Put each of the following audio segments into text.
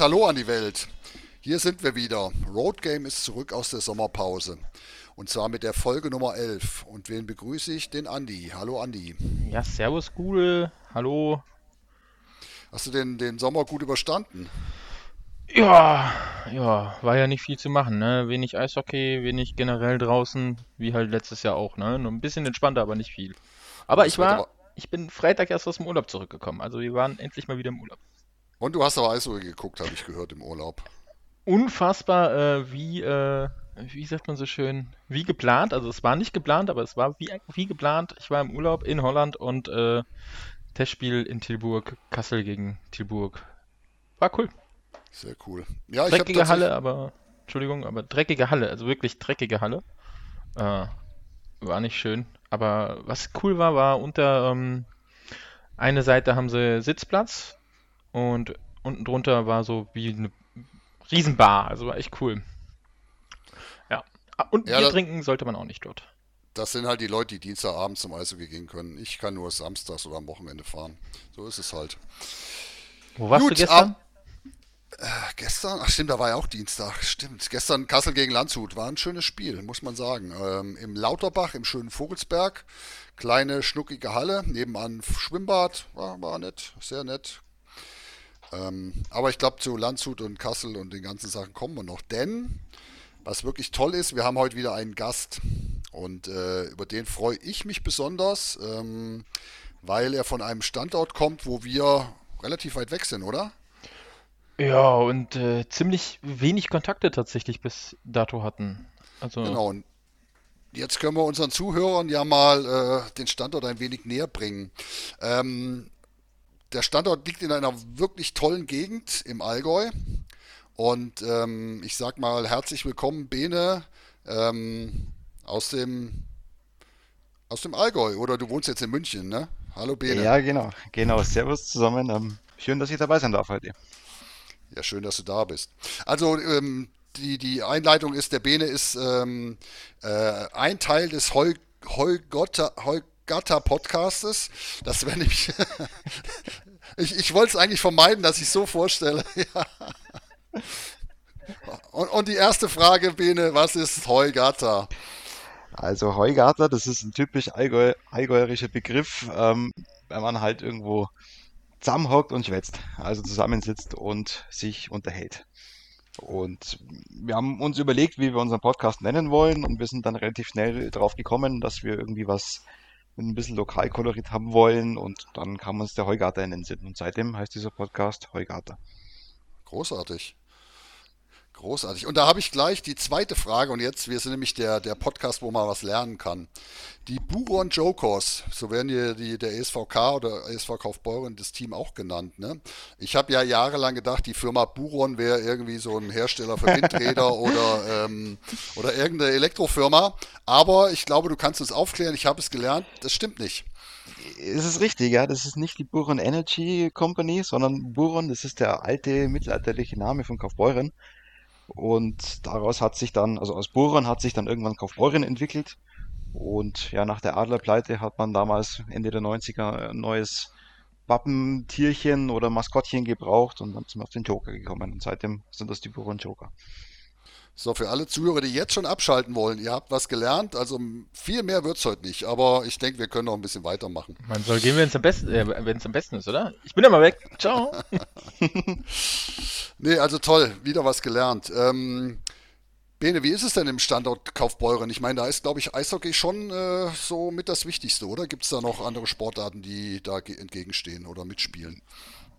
herzliches Hallo an die Welt. Hier sind wir wieder. Road Game ist zurück aus der Sommerpause. Und zwar mit der Folge Nummer 11. Und wen begrüße ich? Den Andi. Hallo Andi. Ja, servus Gudel. Hallo. Hast du den, den Sommer gut überstanden? Ja, ja, war ja nicht viel zu machen, ne? Wenig Eishockey, wenig generell draußen, wie halt letztes Jahr auch, ne? Nur ein bisschen entspannter, aber nicht viel. Aber Das ich war, aber- ich bin Freitag erst aus dem Urlaub zurückgekommen. Also wir waren endlich mal wieder im Urlaub. Und du hast aber Eishockey geguckt, habe ich gehört, im Urlaub. Unfassbar, äh, wie, äh, wie sagt man so schön, wie geplant. Also es war nicht geplant, aber es war wie, wie geplant. Ich war im Urlaub in Holland und äh, Testspiel in Tilburg, Kassel gegen Tilburg. War cool. Sehr cool. Ja, Dreckige Halle, aber, Entschuldigung, aber dreckige Halle, also wirklich dreckige Halle. Äh, war nicht schön. Aber was cool war, war unter ähm, eine Seite haben sie Sitzplatz und unten drunter war so wie eine Riesenbar. Also war echt cool. Ja. Ah, Und Ja, Bier das- trinken sollte man auch nicht dort. Das sind halt die Leute, die Dienstagabend zum Eishockey gehen können. Ich kann nur samstags oder am Wochenende fahren. So ist es halt. Wo warst Gut, du gestern? Ach, Gestern, ach stimmt, da war ja auch Dienstag. Stimmt. Gestern Kassel gegen Landshut war ein schönes Spiel, muss man sagen. Ähm, Im Lauterbach, im schönen Vogelsberg. Kleine, schnuckige Halle, nebenan Schwimmbad. War, war nett, sehr nett. Ähm, aber ich glaube, zu Landshut und Kassel und den ganzen Sachen kommen wir noch. Denn, was wirklich toll ist, wir haben heute wieder einen Gast. Und äh, über den freue ich mich besonders, ähm, weil er von einem Standort kommt, wo wir relativ weit weg sind, oder? Ja, und äh, ziemlich wenig Kontakte tatsächlich bis dato hatten. Also, Genau, und jetzt können wir unseren Zuhörern ja mal äh, den Standort ein wenig näher bringen. Ähm, der Standort liegt in einer wirklich tollen Gegend im Allgäu. Und ähm, ich sag mal herzlich willkommen, Bene, ähm, aus dem, aus dem Allgäu. Oder du wohnst jetzt in München, ne? Hallo Bene. Ja, genau. Genau. Servus zusammen. Ähm, schön, dass ich dabei sein darf heute. Ja, schön, dass du da bist. Also, ähm, die, die Einleitung ist, der Bene ist ähm, äh, ein Teil des Heu, Heugatta Podcastes. Das wäre nämlich. ich ich wollte es eigentlich vermeiden, dass ich so vorstelle. Und, und die erste Frage, Bene, was ist Heugatta? Also Heugarter, das ist ein typisch Allgäu allgäuerischer Begriff, ähm, wenn man halt irgendwo zusammenhockt und schwätzt, also zusammensitzt und sich unterhält. Und wir haben uns überlegt, wie wir unseren Podcast nennen wollen und wir sind dann relativ schnell drauf gekommen, dass wir irgendwie was ein bisschen Lokalkolorit haben wollen und dann kam uns der Heugarter in den Sinn und seitdem heißt dieser Podcast Heugarter. Großartig. Großartig. Und da habe ich gleich die zweite Frage. Und jetzt, wir sind nämlich der, der Podcast, wo man was lernen kann. Die Buron Jokers, so werden hier die, der ESVK oder ESV Kaufbeuren das Team auch genannt. Ne? Ich habe ja jahrelang gedacht, die Firma Buron wäre irgendwie so ein Hersteller für Windräder oder, ähm, oder irgendeine Elektrofirma. Aber ich glaube, du kannst uns aufklären. Ich habe es gelernt. Das stimmt nicht. Es ist richtig, ja, das ist nicht die Buron Energy Company, sondern Buron, das ist der alte mittelalterliche Name von Kaufbeuren. Und daraus hat sich dann, also aus Buron hat sich dann irgendwann Kaufbeuren entwickelt. Und ja, nach der Adlerpleite hat man damals Ende der 90er ein neues Wappentierchen oder Maskottchen gebraucht und dann sind wir auf den Joker gekommen. Und seitdem sind das die Buron Joker. So, für alle Zuhörer, die jetzt schon abschalten wollen, ihr habt was gelernt. Also viel mehr wird es heute nicht. Aber ich denke, wir können noch ein bisschen weitermachen. man soll gehen, wenn es am besten, äh, wenn es am besten ist, oder? Ich bin ja mal weg. Ciao. Nee, also toll, wieder was gelernt. Ähm, Bene, wie ist es denn im Standort Kaufbeuren? Ich meine, da ist, glaube ich, Eishockey schon äh, so mit das Wichtigste, oder? Gibt es da noch andere Sportarten, die da ge- entgegenstehen oder mitspielen?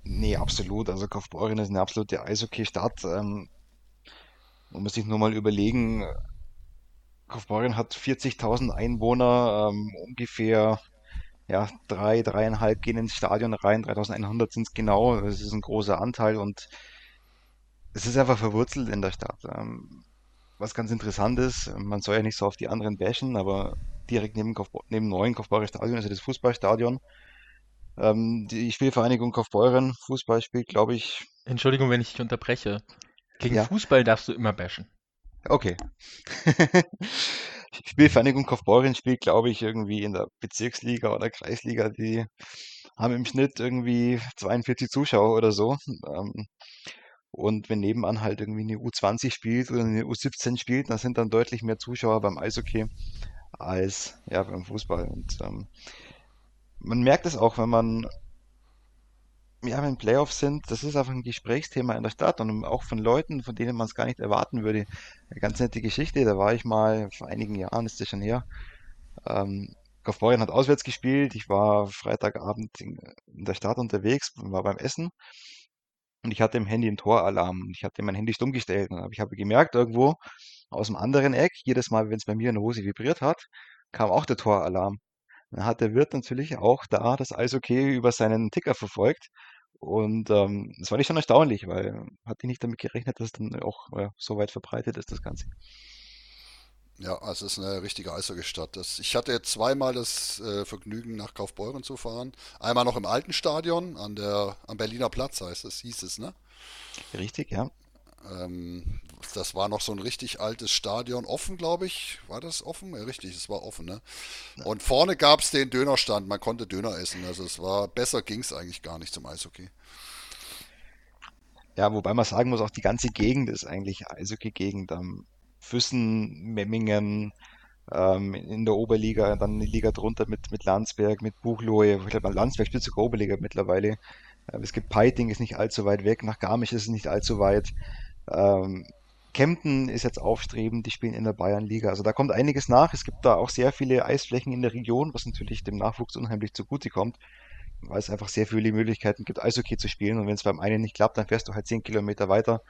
Nee, absolut. Also Kaufbeuren ist eine absolute Eishockey-Stadt. Ähm, man muss sich nur mal überlegen, Kaufbeuren hat 40.000 Einwohner, ähm, ungefähr ja, drei, dreieinhalb gehen ins Stadion rein, 3.100 sind es genau. Das ist ein großer Anteil und es ist einfach verwurzelt in der Stadt. Ähm, was ganz interessant ist, man soll ja nicht so auf die anderen bashen, aber direkt neben, Kaufbeu neben dem neuen Kaufbeurer Stadion ist ja das Fußballstadion. Ähm, die Spielvereinigung Kaufbeuren Fußball spielt, glaube ich, Entschuldigung, wenn ich dich unterbreche. Gegen ja, Fußball darfst du immer bashen. okay. Spielvereinigung Kaufbeuren spielt, glaube ich, irgendwie in der Bezirksliga oder Kreisliga. Die haben im Schnitt irgendwie 42 Zuschauer oder so. Ähm, Und wenn nebenan halt irgendwie eine U20 spielt oder eine U17 spielt, dann sind dann deutlich mehr Zuschauer beim Eishockey als ja, beim Fußball. Und ähm, man merkt es auch, wenn man ja, wenn Playoffs sind, das ist einfach ein Gesprächsthema in der Stadt und auch von Leuten, von denen man es gar nicht erwarten würde. Eine ganz nette Geschichte, da war ich mal, vor einigen Jahren ist das schon her, ähm, Kaufbeuren hat auswärts gespielt, ich war Freitagabend in, der Stadt unterwegs, war beim Essen und ich hatte im Handy einen Toralarm und ich hatte mein Handy stumm gestellt und ich habe gemerkt, irgendwo aus dem anderen Eck, jedes Mal, wenn es bei mir in der Hose vibriert hat, kam auch der Toralarm. Dann hat der Wirt natürlich auch da das Eishockey über seinen Ticker verfolgt. Und ähm, das war nicht schon erstaunlich, weil hatte ich nicht damit gerechnet, dass es dann auch ja, so weit verbreitet ist, das Ganze. Ja, also es ist eine richtige Eishockeystadt. Das, ich hatte jetzt zweimal das äh, Vergnügen, nach Kaufbeuren zu fahren. Einmal noch im alten Stadion, an der, am Berliner Platz heißt es, hieß es, ne? Richtig, ja. Ähm, das war noch so ein richtig altes Stadion, offen, glaube ich. War das offen? Ja, richtig, es war offen, ne? Und vorne gab es den Dönerstand, man konnte Döner essen. Also es war, besser ging es eigentlich gar nicht zum Eishockey. Ja, wobei man sagen muss, auch die ganze Gegend ist eigentlich Eishockey-Gegend. Ähm, Füssen, Memmingen, ähm, in der Oberliga, dann die Liga drunter mit, mit Landsberg, mit Buchloe. Ich glaube, Landsberg spielt sogar Oberliga mittlerweile. Es gibt Peiting, ist nicht allzu weit weg. Nach Garmisch ist es nicht allzu weit. Ähm, Kempten ist jetzt aufstrebend, die spielen in der Bayernliga. Also da kommt einiges nach. Es gibt da auch sehr viele Eisflächen in der Region, was natürlich dem Nachwuchs unheimlich zugutekommt, weil es einfach sehr viele Möglichkeiten gibt, Eishockey zu spielen. Und wenn es beim einen nicht klappt, dann fährst du halt zehn Kilometer weiter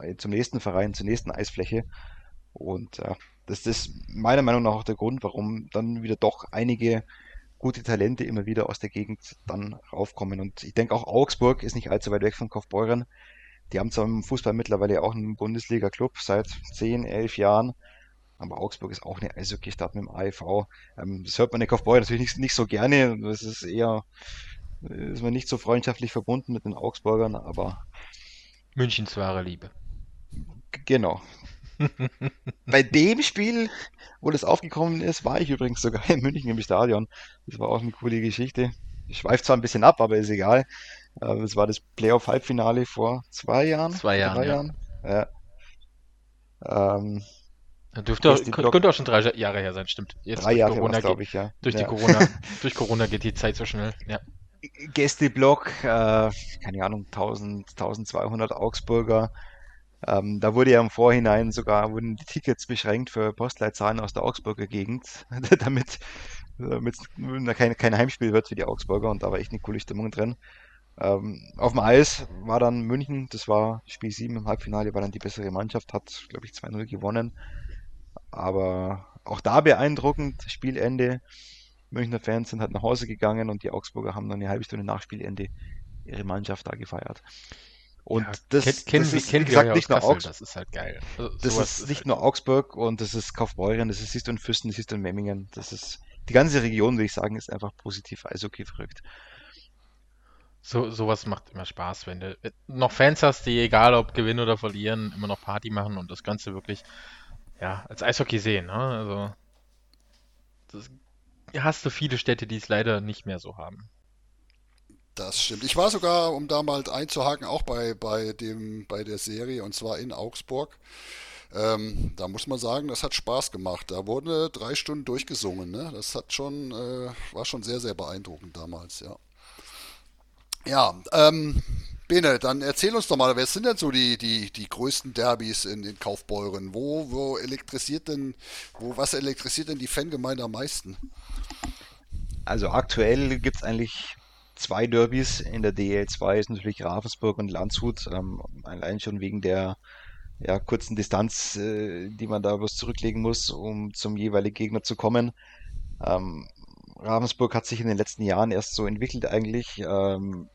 äh, zum nächsten Verein, zur nächsten Eisfläche. Und ja, das ist meiner Meinung nach auch der Grund, warum dann wieder doch einige gute Talente immer wieder aus der Gegend dann raufkommen. Und ich denke auch Augsburg ist nicht allzu weit weg von Kaufbeuren. Die haben zwar im Fußball mittlerweile auch einen Bundesliga-Club seit 10, 11 Jahren, aber Augsburg ist auch eine Eishockey-Stadt mit dem AEV. Ähm, das hört man in Kaufbeuren natürlich nicht, nicht so gerne. Das ist eher, ist man nicht so freundschaftlich verbunden mit den Augsburgern, aber Münchens wahre Liebe. genau. Bei dem Spiel, wo das aufgekommen ist, war ich übrigens sogar in München im Stadion. Das war auch eine coole Geschichte. Ich schweife zwar ein bisschen ab, aber ist egal. Äh, Das war das Playoff-Halbfinale vor zwei Jahren, Zwei Jahren, drei ja. Jahren. Ja. Ähm, Dürfte, auch- Block, könnte auch schon drei Jahre her sein, stimmt. Jetzt drei Jahre Corona es, glaube ich, ja. durch die Ja. Corona, durch Corona geht die Zeit so schnell. Ja. Gästeblock, äh, keine Ahnung, 1000, 1200 Augsburger. Ähm, da wurde ja im Vorhinein sogar, wurden die Tickets beschränkt für Postleitzahlen aus der Augsburger Gegend, damit damit es kein, kein Heimspiel wird für die Augsburger und da war echt eine coole Stimmung drin. Ähm, auf dem Eis war dann München, das war Spiel 7 im Halbfinale, war dann die bessere Mannschaft, hat, glaube ich, 2-0 gewonnen. Aber auch da beeindruckend, Spielende. Münchner Fans sind halt nach Hause gegangen und die Augsburger haben dann eine halbe Stunde nach Spielende ihre Mannschaft da gefeiert. Und Ja, das, kennen das ist, wie gesagt, nicht nur Augsburg. das ist halt geil. Also, Das ist ist nicht halt nur. Augsburg und das ist Kaufbeuren, das ist, siehst du in Füssen, das siehst du in Memmingen. Das ist die ganze Region, würde ich sagen, ist einfach positiv Eishockey verrückt. So, sowas macht immer Spaß, wenn du noch Fans hast, die egal ob gewinnen oder verlieren, immer noch Party machen und das Ganze wirklich, ja, als Eishockey sehen, ne? Also, das hast du viele Städte, die es leider nicht mehr so haben. Das stimmt. Ich war sogar, um da mal einzuhaken, auch bei, bei dem, bei der Serie und zwar in Augsburg. Ähm, da muss man sagen, das hat Spaß gemacht. Da wurde drei Stunden durchgesungen, ne? Das hat schon, äh, war schon sehr, sehr beeindruckend damals, ja. Ja, ähm, Bene, dann erzähl uns doch mal, wer sind denn so die, die, die größten Derbys in den Kaufbeuren? Wo, wo elektrisiert denn, wo, was elektrisiert denn die Fangemeinde am meisten? Also aktuell gibt es eigentlich zwei Derbys in der DL2, ist natürlich Ravensburg und Landshut, ähm, allein schon wegen der ja, kurzen Distanz, äh, die man da bloß zurücklegen muss, um zum jeweiligen Gegner zu kommen. Ähm, Ravensburg hat sich in den letzten Jahren erst so entwickelt eigentlich. Ähm,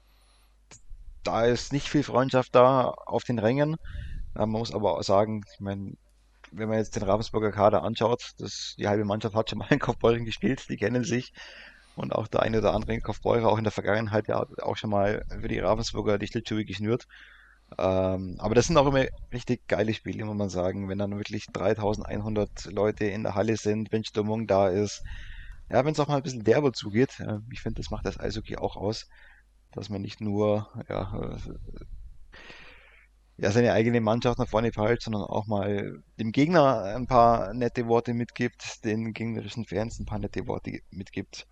da ist nicht viel Freundschaft da auf den Rängen. Man muss aber auch sagen, ich meine, wenn man jetzt den Ravensburger Kader anschaut, das, die halbe Mannschaft hat schon mal in Kaufbeuren gespielt, die kennen sich. Und auch der eine oder andere in Kaufbeuren auch in der Vergangenheit ja auch schon mal für die Ravensburger die Schlittschuhe geschnürt. Ähm, aber das sind auch immer richtig geile Spiele, muss man sagen, wenn dann wirklich 3100 Leute in der Halle sind, wenn Stimmung da ist. Ja, wenn es auch mal ein bisschen derber zugeht. Äh, ich finde, das macht das Eishockey auch aus, dass man nicht nur ja, äh, ja, seine eigene Mannschaft nach vorne verhält, sondern auch mal dem Gegner ein paar nette Worte mitgibt, den gegnerischen Fans ein paar nette Worte mitgibt.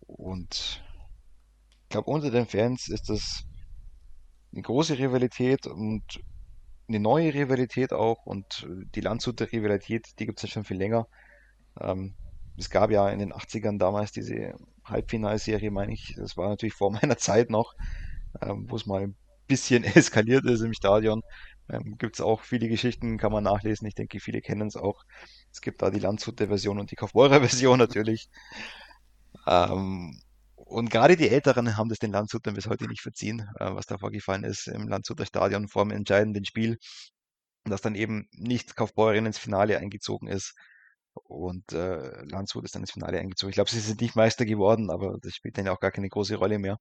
Und ich glaube, unter den Fans ist das eine große Rivalität und eine neue Rivalität auch. Und die Landshuter Rivalität, die gibt es ja schon viel länger. Ähm, es gab ja in den 80ern damals diese Halbfinalserie, meine ich. Das war natürlich vor meiner Zeit noch, ähm, wo es mal ein bisschen eskaliert ist im Stadion. Ähm, gibt es auch viele Geschichten, kann man nachlesen. Ich denke, viele kennen es auch. Es gibt da die Landshuter Version und die Kaufbeurer Version natürlich. Ähm, und gerade die Älteren haben das den Landshutern bis heute nicht verziehen, äh, was da vorgefallen ist im Landshuter Stadion vor dem entscheidenden Spiel. Dass dann eben nicht Kaufbeuren ins Finale eingezogen ist. Und äh, Landshut ist dann ins Finale eingezogen. Ich glaube, sie sind nicht Meister geworden, aber das spielt dann ja auch gar keine große Rolle mehr.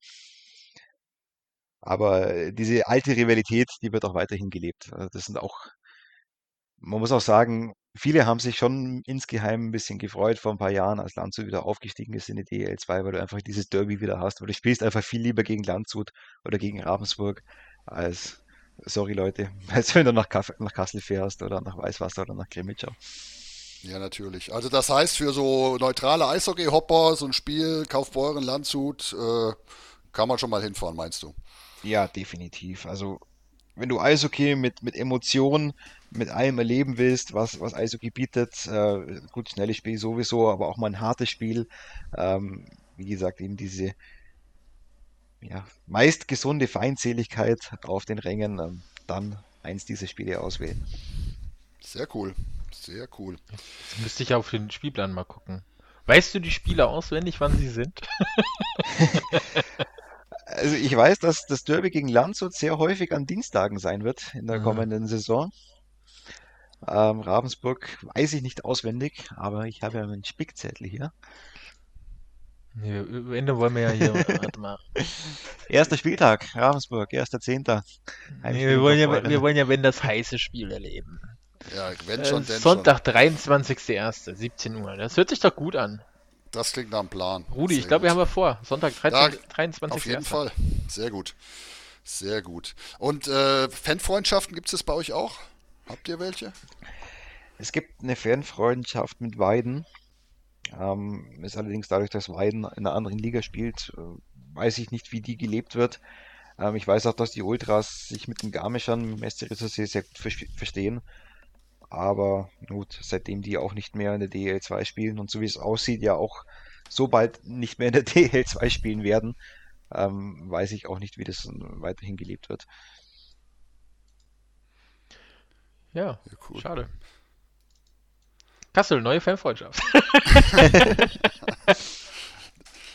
Aber äh, diese alte Rivalität, die wird auch weiterhin gelebt. Also das sind auch, man muss auch sagen, viele haben sich schon insgeheim ein bisschen gefreut vor ein paar Jahren, als Landshut wieder aufgestiegen ist in die DL2, weil du einfach dieses Derby wieder hast, weil du spielst einfach viel lieber gegen Landshut oder gegen Ravensburg als, sorry Leute, als wenn du nach, nach Kassel fährst oder nach Weißwasser oder nach Grimmitschau. Ja, natürlich. Also das heißt, für so neutrale Eishockey-Hopper, so ein Spiel, Kaufbeuren, Landshut, äh, kann man schon mal hinfahren, meinst du? Ja, definitiv. Also, wenn du Eishockey mit, mit Emotionen, mit allem erleben willst, was, was Eishockey bietet, äh, gut, schnelles Spiel sowieso, aber auch mal ein hartes Spiel, ähm, wie gesagt, eben diese ja, meist gesunde Feindseligkeit auf den Rängen, ähm, dann eins dieser Spiele auswählen. Sehr cool. Sehr cool. Jetzt müsste ich auf den Spielplan mal gucken. Weißt du die Spieler auswendig, wann sie sind? also ich weiß, dass das Derby gegen Landshut sehr häufig an Dienstagen sein wird in der mhm. kommenden Saison. Ähm, Ravensburg weiß ich nicht auswendig, aber ich habe ja meinen Spickzettel hier. Nee, Ende wollen wir ja hier. warte mal. Erster Spieltag, Ravensburg, erster Zehnter. Nee, wir, wollen ja, wir wollen ja, wenn das heiße Spiel erleben. Ja, wenn schon, äh, denn Sonntag, 23.01., 17 Uhr. Das hört sich doch gut an. Das klingt nach einem Plan. Rudi, Sehr ich glaube, wir haben wir vor. Sonntag, 13, ja, 23. Auf jeden Fall. Sehr gut. Sehr gut. Und äh, Fanfreundschaften gibt es bei euch auch? Habt ihr welche? Es gibt eine Fanfreundschaft mit Weiden. Ähm, ist allerdings dadurch, dass Weiden in einer anderen Liga spielt, äh, weiß ich nicht, wie die gelebt wird. Ähm, ich weiß auch, dass die Ultras sich mit den Garmischern, mit Mesterisser sehr, sehr gut verstehen. Aber gut, seitdem die auch nicht mehr in der DL2 spielen und so wie es aussieht, ja auch so bald nicht mehr in der DL2 spielen werden, ähm, weiß ich auch nicht, wie das weiterhin gelebt wird. Ja, ja cool. schade. Kassel, neue Fanfreundschaft.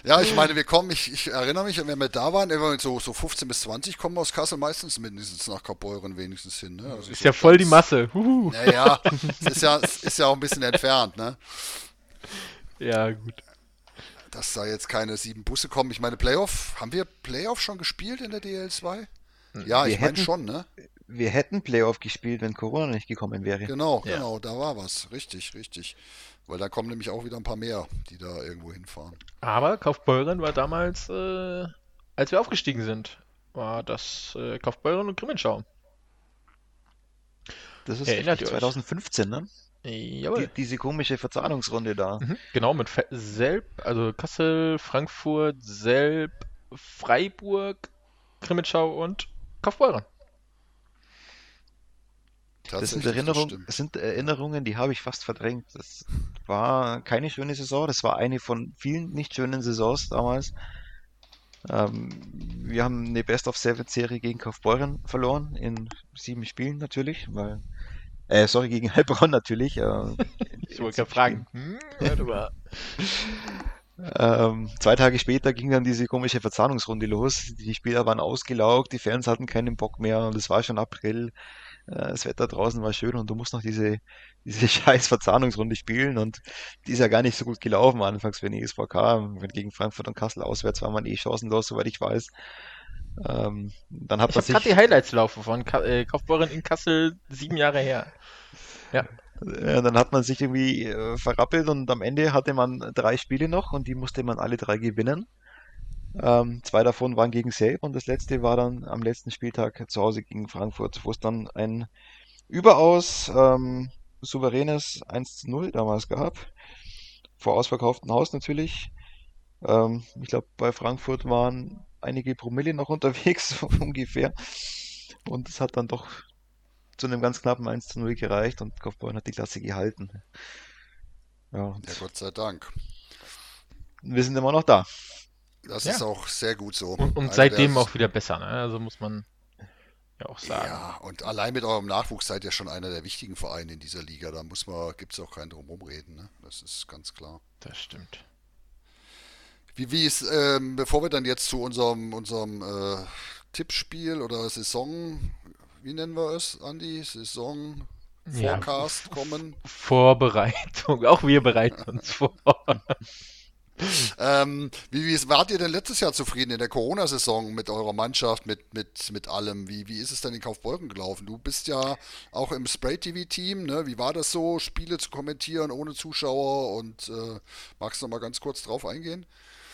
Ja, ich meine, wir kommen, ich, ich erinnere mich, wenn wir da waren, so, so 15 bis 20 kommen aus Kassel meistens mindestens nach Kaubeuren wenigstens hin. Ne? Also ist ja voll die Masse. Naja, es ist ja, ist ja auch ein bisschen entfernt, ne? Ja, gut. Dass da jetzt keine sieben Busse kommen. Ich meine, Playoff, haben wir Playoff schon gespielt in der DL2? Hm. Ja, wir ich meine schon, ne? Wir hätten Playoff gespielt, wenn Corona nicht gekommen wäre. Genau, ja. genau, da war was. Richtig, richtig. Weil da kommen nämlich auch wieder ein paar mehr, die da irgendwo hinfahren. Aber Kaufbeuren war damals, äh, als wir aufgestiegen sind, war das äh, Kaufbeuren und Grimmenschau. Das ist Erinnert richtig, 2015, ne? Jawohl. Die, diese komische Verzahnungsrunde da. Mhm, genau, mit Selb, also Kassel, Frankfurt, Selb, Freiburg, Grimmitschau und Kaufbeuren. Das sind, Erinnerung, das sind Erinnerungen, die habe ich fast verdrängt. Das war keine schöne Saison. Das war eine von vielen nicht schönen Saisons damals. Ähm, wir haben eine Best of Seven Serie gegen Kaufbeuren verloren in sieben Spielen natürlich, weil äh, sorry, gegen Heilbronn natürlich. Äh, ich wollte gerade fragen. Hm, ähm, zwei Tage später ging dann diese komische Verzahnungsrunde los. Die Spieler waren ausgelaugt, die Fans hatten keinen Bock mehr und es war schon April. Äh, das Wetter draußen war schön und du musst noch diese, diese scheiß Verzahnungsrunde spielen und die ist ja gar nicht so gut gelaufen anfangs für den ESVK. Gegen Frankfurt und Kassel auswärts war man eh chancenlos, soweit ich weiß. Ähm, dann hat ich gerade die Highlights laufen von Ka äh, Kaufbeuren in Kassel sieben Jahre her. Ja. ja. Dann hat man sich irgendwie äh, verrappelt und am Ende hatte man drei Spiele noch und die musste man alle drei gewinnen. Ähm, zwei davon waren gegen Selb und das letzte war dann am letzten Spieltag zu Hause gegen Frankfurt, wo es dann ein überaus ähm, souveränes 1 zu 0 damals gab. Vor ausverkauftem Haus natürlich. Ähm, ich glaube, bei Frankfurt waren einige Promille noch unterwegs, ungefähr. Und es hat dann doch zu einem ganz knappen 1 zu 0 gereicht und Kaufbeuren hat die Klasse gehalten. Ja, ja, Gott sei Dank. Wir sind immer noch da. Das ja. ist auch sehr gut so. Und, und seitdem auch wieder besser, ne? Also muss man ja auch sagen. Ja, und allein mit eurem Nachwuchs seid ihr schon einer der wichtigen Vereine in dieser Liga. Da muss man, gibt es auch keinen drumherum reden, ne? Das ist ganz klar. Das stimmt. Wie, wie ist, ähm, bevor wir dann jetzt zu unserem, unserem äh, Tippspiel oder Saison, wie nennen wir es, Andi? Saison Forecast ja, kommen? Vorbereitung. Auch wir bereiten uns vor. ähm, wie, wie wart ihr denn letztes Jahr zufrieden in der Corona-Saison mit eurer Mannschaft, mit, mit, mit allem? Wie, wie ist es denn in Kaufbeuren gelaufen? Du bist ja auch im Spray-TV-Team, ne? Wie war das so, Spiele zu kommentieren ohne Zuschauer? Und äh, magst du noch mal ganz kurz drauf eingehen?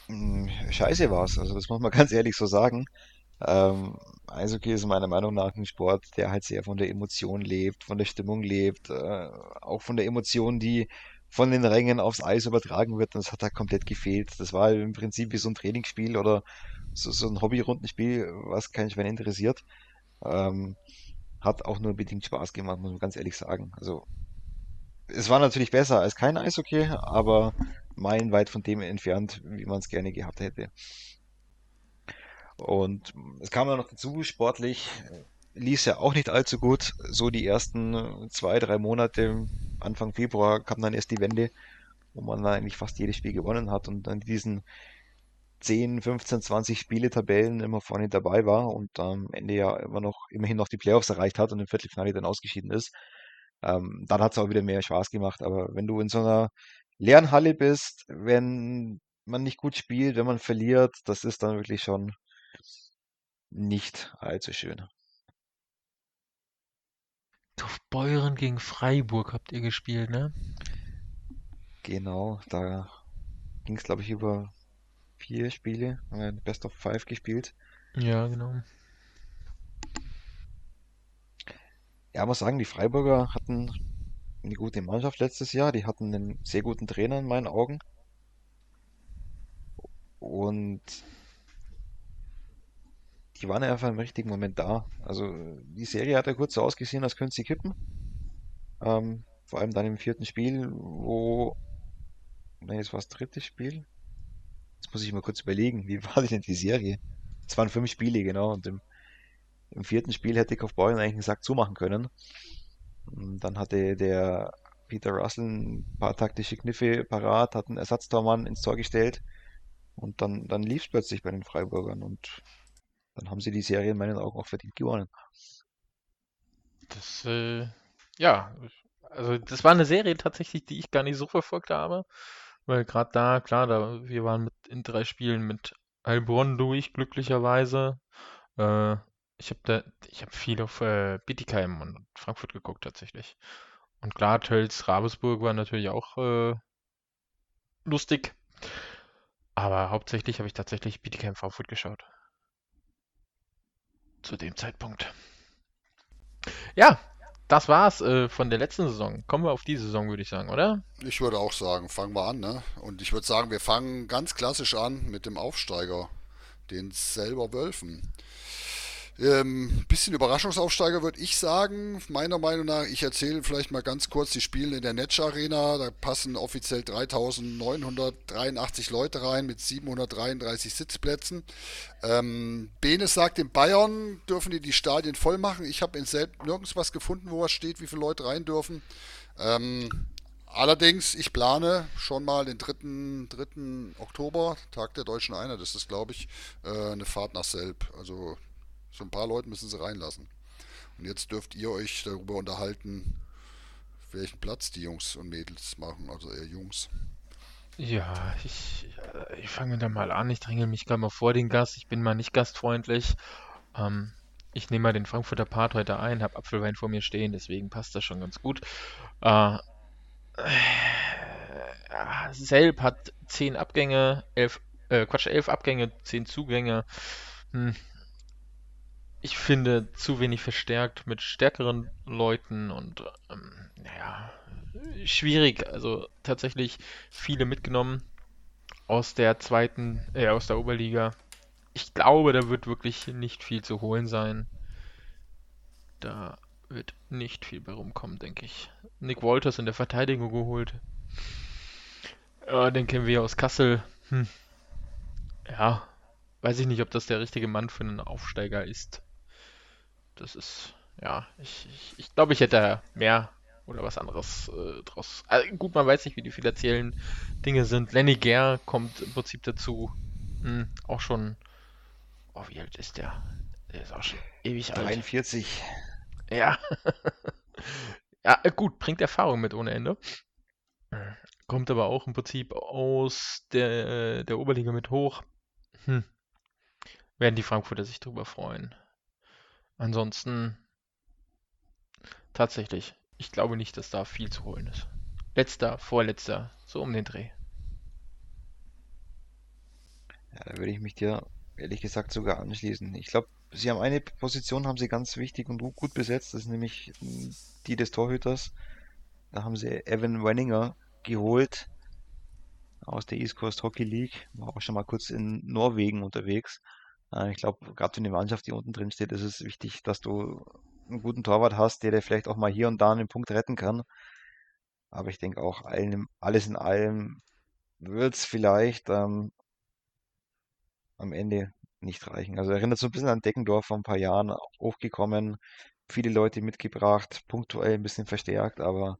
Hm, scheiße war es, also das muss man ganz ehrlich so sagen. Ähm, Eishockey ist meiner Meinung nach ein Sport, der halt sehr von der Emotion lebt, von der Stimmung lebt, äh, auch von der Emotion, die von den Rängen aufs Eis übertragen wird. Und das hat da komplett gefehlt. Das war im Prinzip wie so ein Trainingsspiel oder so, so ein Hobby-Rundenspiel, was kein Schwein interessiert. Ähm, hat auch nur bedingt Spaß gemacht, muss man ganz ehrlich sagen. Also, es war natürlich besser als kein Eishockey, aber meilenweit von dem entfernt, wie man es gerne gehabt hätte. Und es kam dann noch dazu, sportlich lief ja auch nicht allzu gut. So die ersten zwei, drei Monate, Anfang Februar, kam dann erst die Wende, wo man dann eigentlich fast jedes Spiel gewonnen hat und dann diesen 10, 15, 20 Spiele Tabellen immer vorne dabei war und am Ende ja immer noch immerhin noch die Playoffs erreicht hat und im Viertelfinale dann ausgeschieden ist. Ähm, dann hat es auch wieder mehr Spaß gemacht. Aber wenn du in so einer leeren Halle bist, wenn man nicht gut spielt, wenn man verliert, das ist dann wirklich schon nicht allzu schön. Beuren gegen Freiburg habt ihr gespielt, ne? Genau, da ging es, glaube ich, über vier Spiele. Haben Best of Five gespielt. Ja, genau. Ja, muss sagen, die Freiburger hatten eine gute Mannschaft letztes Jahr. Die hatten einen sehr guten Trainer in meinen Augen. Und die waren einfach im richtigen Moment da. Also die Serie hat ja kurz so ausgesehen, als könnte sie kippen. Ähm, vor allem dann im vierten Spiel, wo. Nein, jetzt war das dritte Spiel. Jetzt muss ich mal kurz überlegen, wie war denn die Serie? Es waren fünf Spiele, genau. Und im, im vierten Spiel hätte Kaufbeuren eigentlich einen Sack zumachen können. Und dann hatte der Peter Russell ein paar taktische Kniffe parat, hat einen Ersatztormann ins Tor gestellt. Und dann, dann lief es plötzlich bei den Freiburgern. Und dann haben sie die Serie in meinen Augen auch verdient gewonnen. Das, äh, ja, also das war eine Serie tatsächlich, die ich gar nicht so verfolgt habe, weil gerade da, klar, da, wir waren mit, in drei Spielen mit Heilbronn durch, glücklicherweise. Äh, ich habe da, viel auf äh, Bietigheim und Frankfurt geguckt tatsächlich. Und klar, Tölz, Ravensburg war natürlich auch äh, lustig. Aber hauptsächlich habe ich tatsächlich Bietigheim Frankfurt geschaut zu dem Zeitpunkt. Ja, das war's äh, von der letzten Saison. Kommen wir auf die Saison, würde ich sagen, oder? Ich würde auch sagen, fangen wir an, ne? Und ich würde sagen, wir fangen ganz klassisch an mit dem Aufsteiger, den selber Wölfen. Ähm, bisschen Überraschungsaufsteiger würde ich sagen. Meiner Meinung nach, ich erzähle vielleicht mal ganz kurz, die spielen in der Netsch Arena. Da passen offiziell 3983 Leute rein mit 733 Sitzplätzen. Ähm, Benes sagt, in Bayern dürfen die die Stadien voll machen. Ich habe in selbst nirgends was gefunden, wo was steht, wie viele Leute rein dürfen. Ähm, allerdings, ich plane schon mal den 3. 3. Oktober, Tag der Deutschen Einheit, das ist glaube ich, äh, eine Fahrt nach Selb. Also so ein paar Leute müssen sie reinlassen. Und jetzt dürft ihr euch darüber unterhalten, welchen Platz die Jungs und Mädels machen, also eher Jungs. Ja, ich, äh, ich fange da mal an. Ich dränge mich gerade mal vor den Gast. Ich bin mal nicht gastfreundlich. Ähm, ich nehme mal den Frankfurter Part heute ein, habe Apfelwein vor mir stehen, deswegen passt das schon ganz gut. Äh, äh, Selb hat 10 Abgänge, 11 äh, Quatsch, elf Abgänge, zehn Zugänge. Hm. Ich finde zu wenig verstärkt mit stärkeren Leuten und ähm, naja, schwierig. Also tatsächlich viele mitgenommen aus der zweiten, äh, aus der Oberliga. Ich glaube, da wird wirklich nicht viel zu holen sein. Da wird nicht viel bei rumkommen, denke ich. Nick Walters in der Verteidigung geholt. Ja, den kennen wir aus Kassel. Hm. Ja, weiß ich nicht, ob das der richtige Mann für einen Aufsteiger ist. Das ist, ja, ich, ich, ich glaube, ich hätte mehr oder was anderes äh, draus. Also, gut, man weiß nicht, wie die finanziellen Dinge sind. Lenny Gare kommt im Prinzip dazu. Hm, auch schon. Oh, wie alt ist der? Der ist auch schon ewig 43. alt. Ja. ja, äh, gut, bringt Erfahrung mit ohne Ende. Kommt aber auch im Prinzip aus der, der Oberliga mit hoch. Hm. Werden die Frankfurter sich drüber freuen. Ansonsten tatsächlich ich glaube nicht, dass da viel zu holen ist. Letzter, vorletzter, so um den Dreh. Ja, da würde ich mich dir ehrlich gesagt sogar anschließen. Ich glaube, sie haben eine Position, haben sie ganz wichtig und gut besetzt, das ist nämlich die des Torhüters. Da haben sie Evan Wenninger geholt aus der East Coast Hockey League, war auch schon mal kurz in Norwegen unterwegs. Äh, ich glaube, gerade für eine Mannschaft, die unten drin steht, ist es wichtig, dass du einen guten Torwart hast, der dir vielleicht auch mal hier und da einen Punkt retten kann. Aber ich denke auch, allen, alles in allem wird es vielleicht ähm, am Ende nicht reichen. Also erinnert so ein bisschen an Deckendorf vor ein paar Jahren hochgekommen, viele Leute mitgebracht, punktuell ein bisschen verstärkt, aber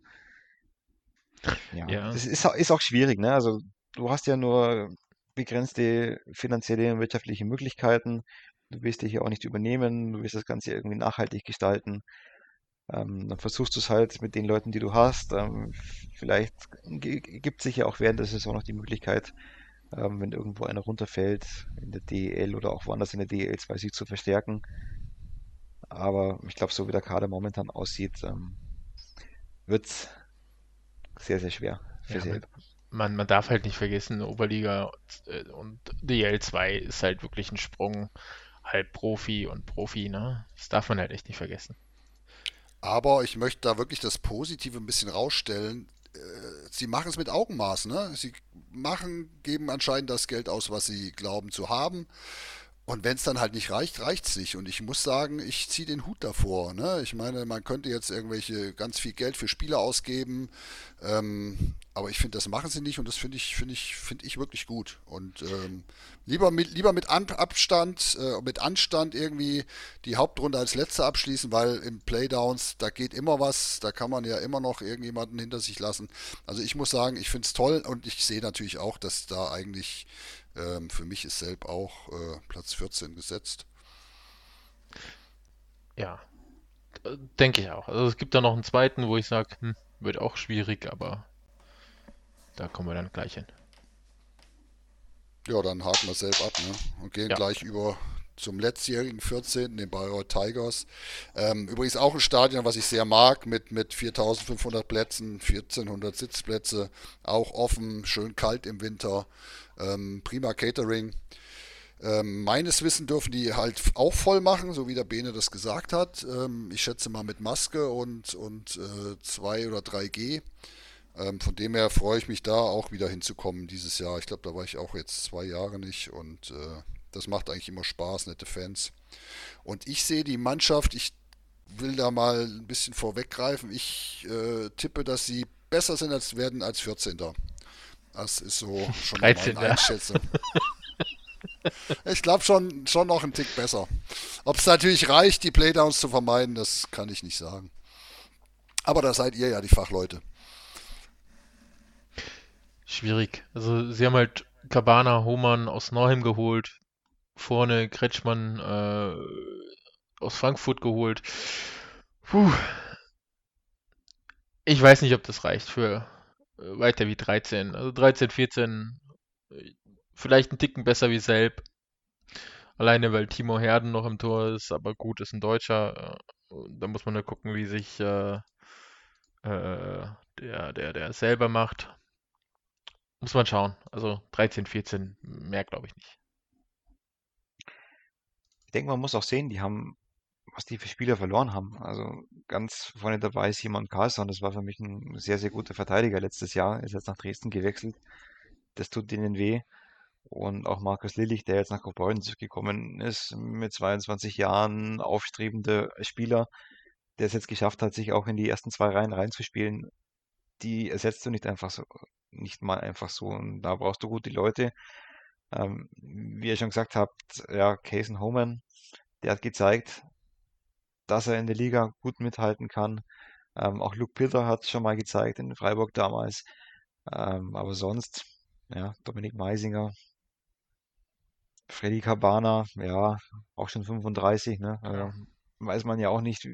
ja, ja. das ist, ist auch schwierig, ne? Also du hast ja nur begrenzte finanzielle und wirtschaftliche Möglichkeiten. Du willst dich hier auch nicht übernehmen, du willst das Ganze irgendwie nachhaltig gestalten. Ähm, dann versuchst du es halt mit den Leuten, die du hast. Ähm, vielleicht gibt es sich ja auch während der Saison noch die Möglichkeit, ähm, wenn irgendwo einer runterfällt, in der DEL oder auch woanders in der DEL 2 sich zu verstärken. Aber ich glaube, so wie der Kader momentan aussieht, ähm, wird es sehr, sehr schwer für ja, Man, man darf halt nicht vergessen, Oberliga und DEL 2 ist halt wirklich ein Sprung halb Profi und Profi, ne? Das darf man halt echt nicht vergessen. Aber ich möchte da wirklich das Positive ein bisschen rausstellen. Äh, sie machen es mit Augenmaß, ne? Sie machen, geben anscheinend das Geld aus, was sie glauben zu haben. Und wenn es dann halt nicht reicht, reicht es nicht. Und ich muss sagen, ich ziehe den Hut davor. Ne? Ich meine, man könnte jetzt irgendwelche ganz viel Geld für Spieler ausgeben, ähm, aber ich finde, das machen sie nicht und das finde ich, finde ich, finde ich wirklich gut. Und ähm, lieber mit, lieber mit An Abstand, äh, mit Anstand irgendwie die Hauptrunde als letzte abschließen, weil im Playdowns, da geht immer was, da kann man ja immer noch irgendjemanden hinter sich lassen. Also ich muss sagen, ich finde es toll und ich sehe natürlich auch, dass da eigentlich ähm, für mich ist Selb auch äh, Platz 14 gesetzt. Ja, denke ich auch. Also es gibt da noch einen zweiten, wo ich sage, hm, wird auch schwierig, aber da kommen wir dann gleich hin. Ja, dann haken wir Selb ab ne? und gehen ja. gleich über zum letztjährigen 14., den Bayreuth Tigers. Ähm, übrigens auch ein Stadion, was ich sehr mag, mit, mit 4500 Plätzen, 1400 Sitzplätze, auch offen, schön kalt im Winter. Ähm, prima Catering. Ähm, meines Wissens dürfen die halt auch voll machen, so wie der Bene das gesagt hat. Ähm, ich schätze mal mit Maske und, und äh, 2 oder 3G. Ähm, von dem her freue ich mich da auch wieder hinzukommen dieses Jahr. Ich glaube, da war ich auch jetzt zwei Jahre nicht und äh, das macht eigentlich immer Spaß, nette Fans. Und ich sehe die Mannschaft, ich will da mal ein bisschen vorweggreifen. Ich äh, tippe, dass sie besser sind als werden als 14. Das ist so schon 13, meine Einschätzung. ich glaube schon, schon noch ein Tick besser. Ob es natürlich reicht, die Playdowns zu vermeiden, das kann ich nicht sagen. Aber da seid ihr ja die Fachleute. Schwierig. Also sie haben halt Cabana, Hohmann aus Neuheim geholt, vorne Kretschmann äh, aus Frankfurt geholt. Puh. Ich weiß nicht, ob das reicht für weiter wie 13. Also 13, 14, vielleicht ein Ticken besser wie Selb. Alleine weil Timo Herden noch im Tor ist, aber gut, ist ein Deutscher. Äh, da muss man ja gucken, wie sich äh, äh, der, der, der selber macht. muss man schauen. Also 13, 14, mehr glaube ich nicht. Ich denke, man muss auch sehen, die haben, was die für Spieler verloren haben. Also ganz vorne dabei ist Simon Karlsson. Das war für mich ein sehr, sehr guter Verteidiger letztes Jahr. Ist jetzt nach Dresden gewechselt. Das tut denen weh. Und auch Markus Lillich, der jetzt nach Kaufbeuren zurückgekommen ist, mit 22 Jahren, aufstrebender Spieler, der es jetzt geschafft hat, sich auch in die ersten zwei Reihen reinzuspielen, die ersetzt du nicht einfach so, nicht mal einfach so. Und da brauchst du gute Leute. Ähm, wie ihr schon gesagt habt, ja, Cason Homan, der hat gezeigt, dass er in der Liga gut mithalten kann. Ähm, auch Luke Pitter hat schon mal gezeigt in Freiburg damals. Ähm, aber sonst, ja, Dominik Meisinger, Freddy Cabana, ja, auch schon 35, ne? Also, weiß man ja auch nicht,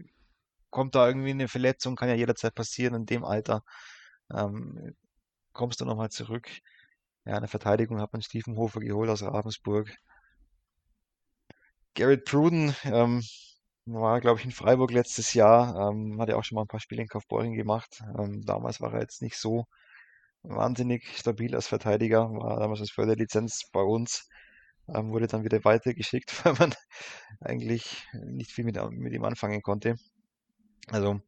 kommt da irgendwie eine Verletzung, kann ja jederzeit passieren in dem Alter. Ähm, kommst du nochmal zurück? Ja, in der Verteidigung hat man Stiefenhofer geholt aus Ravensburg. Garrett Pruden ähm, war, glaube ich, in Freiburg letztes Jahr. Ähm, hat ja auch schon mal ein paar Spiele in Kaufbeuren gemacht. Ähm, damals war er jetzt nicht so wahnsinnig stabil als Verteidiger. War damals als Förderlizenz bei uns. Ähm, wurde dann wieder weitergeschickt, weil man eigentlich nicht viel mit, mit ihm anfangen konnte. Also,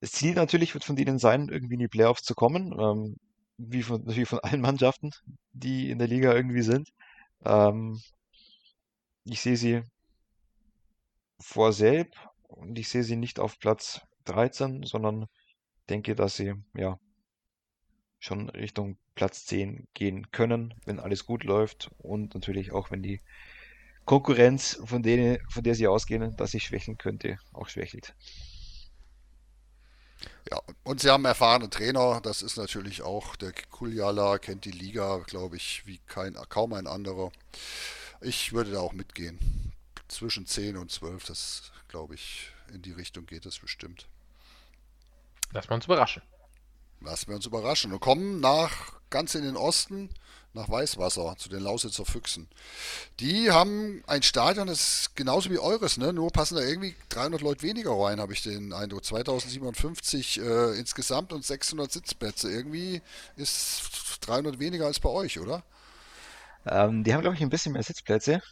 das Ziel natürlich wird von denen sein, irgendwie in die Playoffs zu kommen. Ähm, wie von, wie von allen Mannschaften, die in der Liga irgendwie sind. Ähm, ich sehe sie vor Selb und ich sehe sie nicht auf Platz 13, sondern denke, dass sie ja schon Richtung Platz 10 gehen können, wenn alles gut läuft und natürlich auch, wenn die Konkurrenz, von denen, von der sie ausgehen, dass sie schwächen könnte, auch schwächelt. Ja, und sie haben erfahrene Trainer, das ist natürlich auch der Kuljala, kennt die Liga, glaube ich, wie kein, kaum ein anderer. Ich würde da auch mitgehen. Zwischen 10 und 12, das glaube ich, in die Richtung geht es bestimmt. Lass wir uns überraschen. Lassen wir uns überraschen und kommen nach ganz in den Osten nach Weißwasser zu den Lausitzer Füchsen. Die haben ein Stadion, das ist genauso wie eures, ne? nur passen da irgendwie 300 Leute weniger rein, habe ich den Eindruck. 2057 äh, insgesamt und 600 Sitzplätze. Irgendwie ist 300 weniger als bei euch, oder? Ähm, die haben, glaube ich, ein bisschen mehr Sitzplätze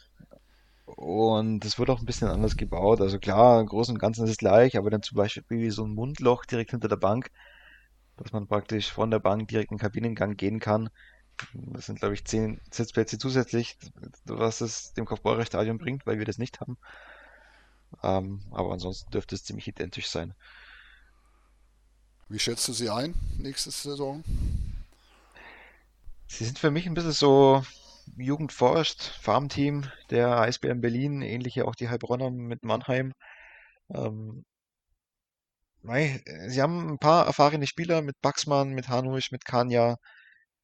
und es wird auch ein bisschen anders gebaut. Also klar, im Großen und Ganzen ist es gleich, aber dann zum Beispiel so ein Mundloch direkt hinter der Bank, dass man praktisch von der Bank direkt in den Kabinengang gehen kann. Das sind, glaube ich, zehn Sitzplätze zusätzlich, was es dem Kaufbeurer Stadion bringt, weil wir das nicht haben. Ähm, aber ansonsten dürfte es ziemlich identisch sein. Wie schätzt du sie ein, nächste Saison? Sie sind für mich ein bisschen so Jugendforscht, Farmteam der Eisbären Berlin, ähnlich ja auch die Heilbronner mit Mannheim. Ähm, mei, sie haben ein paar erfahrene Spieler mit Baxmann, mit Hanusch, mit Kanja,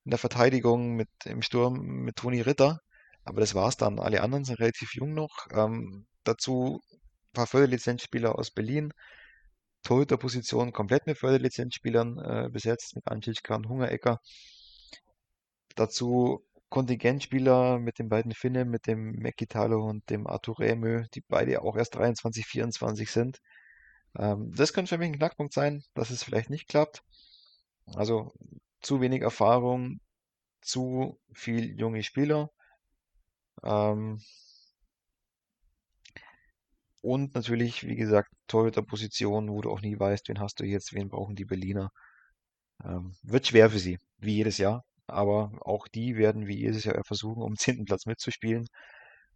in der Verteidigung mit im Sturm mit Toni Ritter. Aber das war's dann. Alle anderen sind relativ jung noch. Ähm, dazu ein paar Förderlizenzspieler aus Berlin. Torhüterposition komplett mit Förderlizenzspielern äh, besetzt, mit Anschitschka und Hungerecker. Dazu Kontingentspieler mit den beiden Finnen, mit dem Mekitalo und dem Arthur Remö, die beide auch erst 23, 24 sind. Ähm, das könnte für mich ein Knackpunkt sein, dass es vielleicht nicht klappt. Also zu wenig Erfahrung, zu viel junge Spieler. Ähm, und natürlich, wie gesagt, Torhüter-Position, wo du auch nie weißt, wen hast du jetzt, wen brauchen die Berliner. Ähm, wird schwer für sie, wie jedes Jahr. Aber auch die werden wie jedes Jahr versuchen, um den 10. Platz mitzuspielen.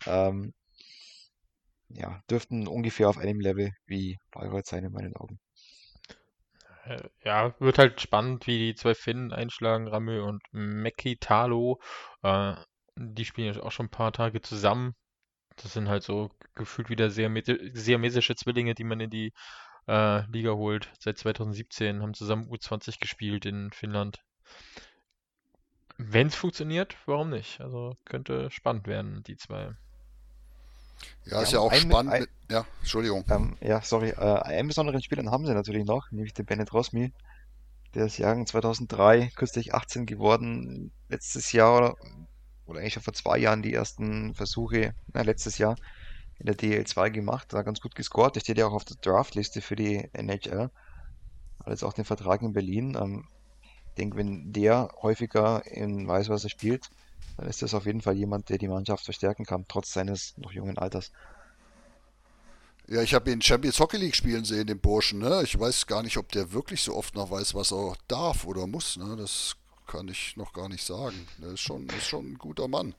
Ähm, ja, dürften ungefähr auf einem Level wie Bayreuth sein in meinen Augen. Äh, ja, wird halt spannend, wie die zwei Finnen einschlagen, Ramö und Mekitalo. Äh, die spielen ja auch schon ein paar Tage zusammen. Das sind halt so gefühlt wieder siamesische Zwillinge, die man in die äh, Liga holt. Seit 2017 haben zusammen U20 gespielt in Finnland. Wenn es funktioniert, warum nicht? Also könnte spannend werden, die zwei. Ja, ist ja auch spannend. Ein, mit, ja, Entschuldigung. Ähm, ja, sorry. Äh, einen besonderen Spieler haben sie natürlich noch, nämlich den Bennett Rosmi. Der ist Jahrgang 2003, kürzlich 18 geworden. Letztes Jahr, oder eigentlich schon vor zwei Jahren, die ersten Versuche, na, letztes Jahr in der DL2 gemacht. Da ganz gut gescored. Der steht ja auch auf der Draftliste für die NHL. Hat jetzt auch den Vertrag in Berlin. Ähm, denke, wenn der häufiger in Weißwasser spielt, dann ist das auf jeden Fall jemand, der die Mannschaft verstärken kann, trotz seines noch jungen Alters. Ja, ich habe ihn Champions Hockey League spielen sehen, den Burschen. Ne? Ich weiß gar nicht, ob der wirklich so oft noch weiß, was er darf oder muss. Ne? Das kann ich noch gar nicht sagen. Der ist schon, ist schon ein guter Mann.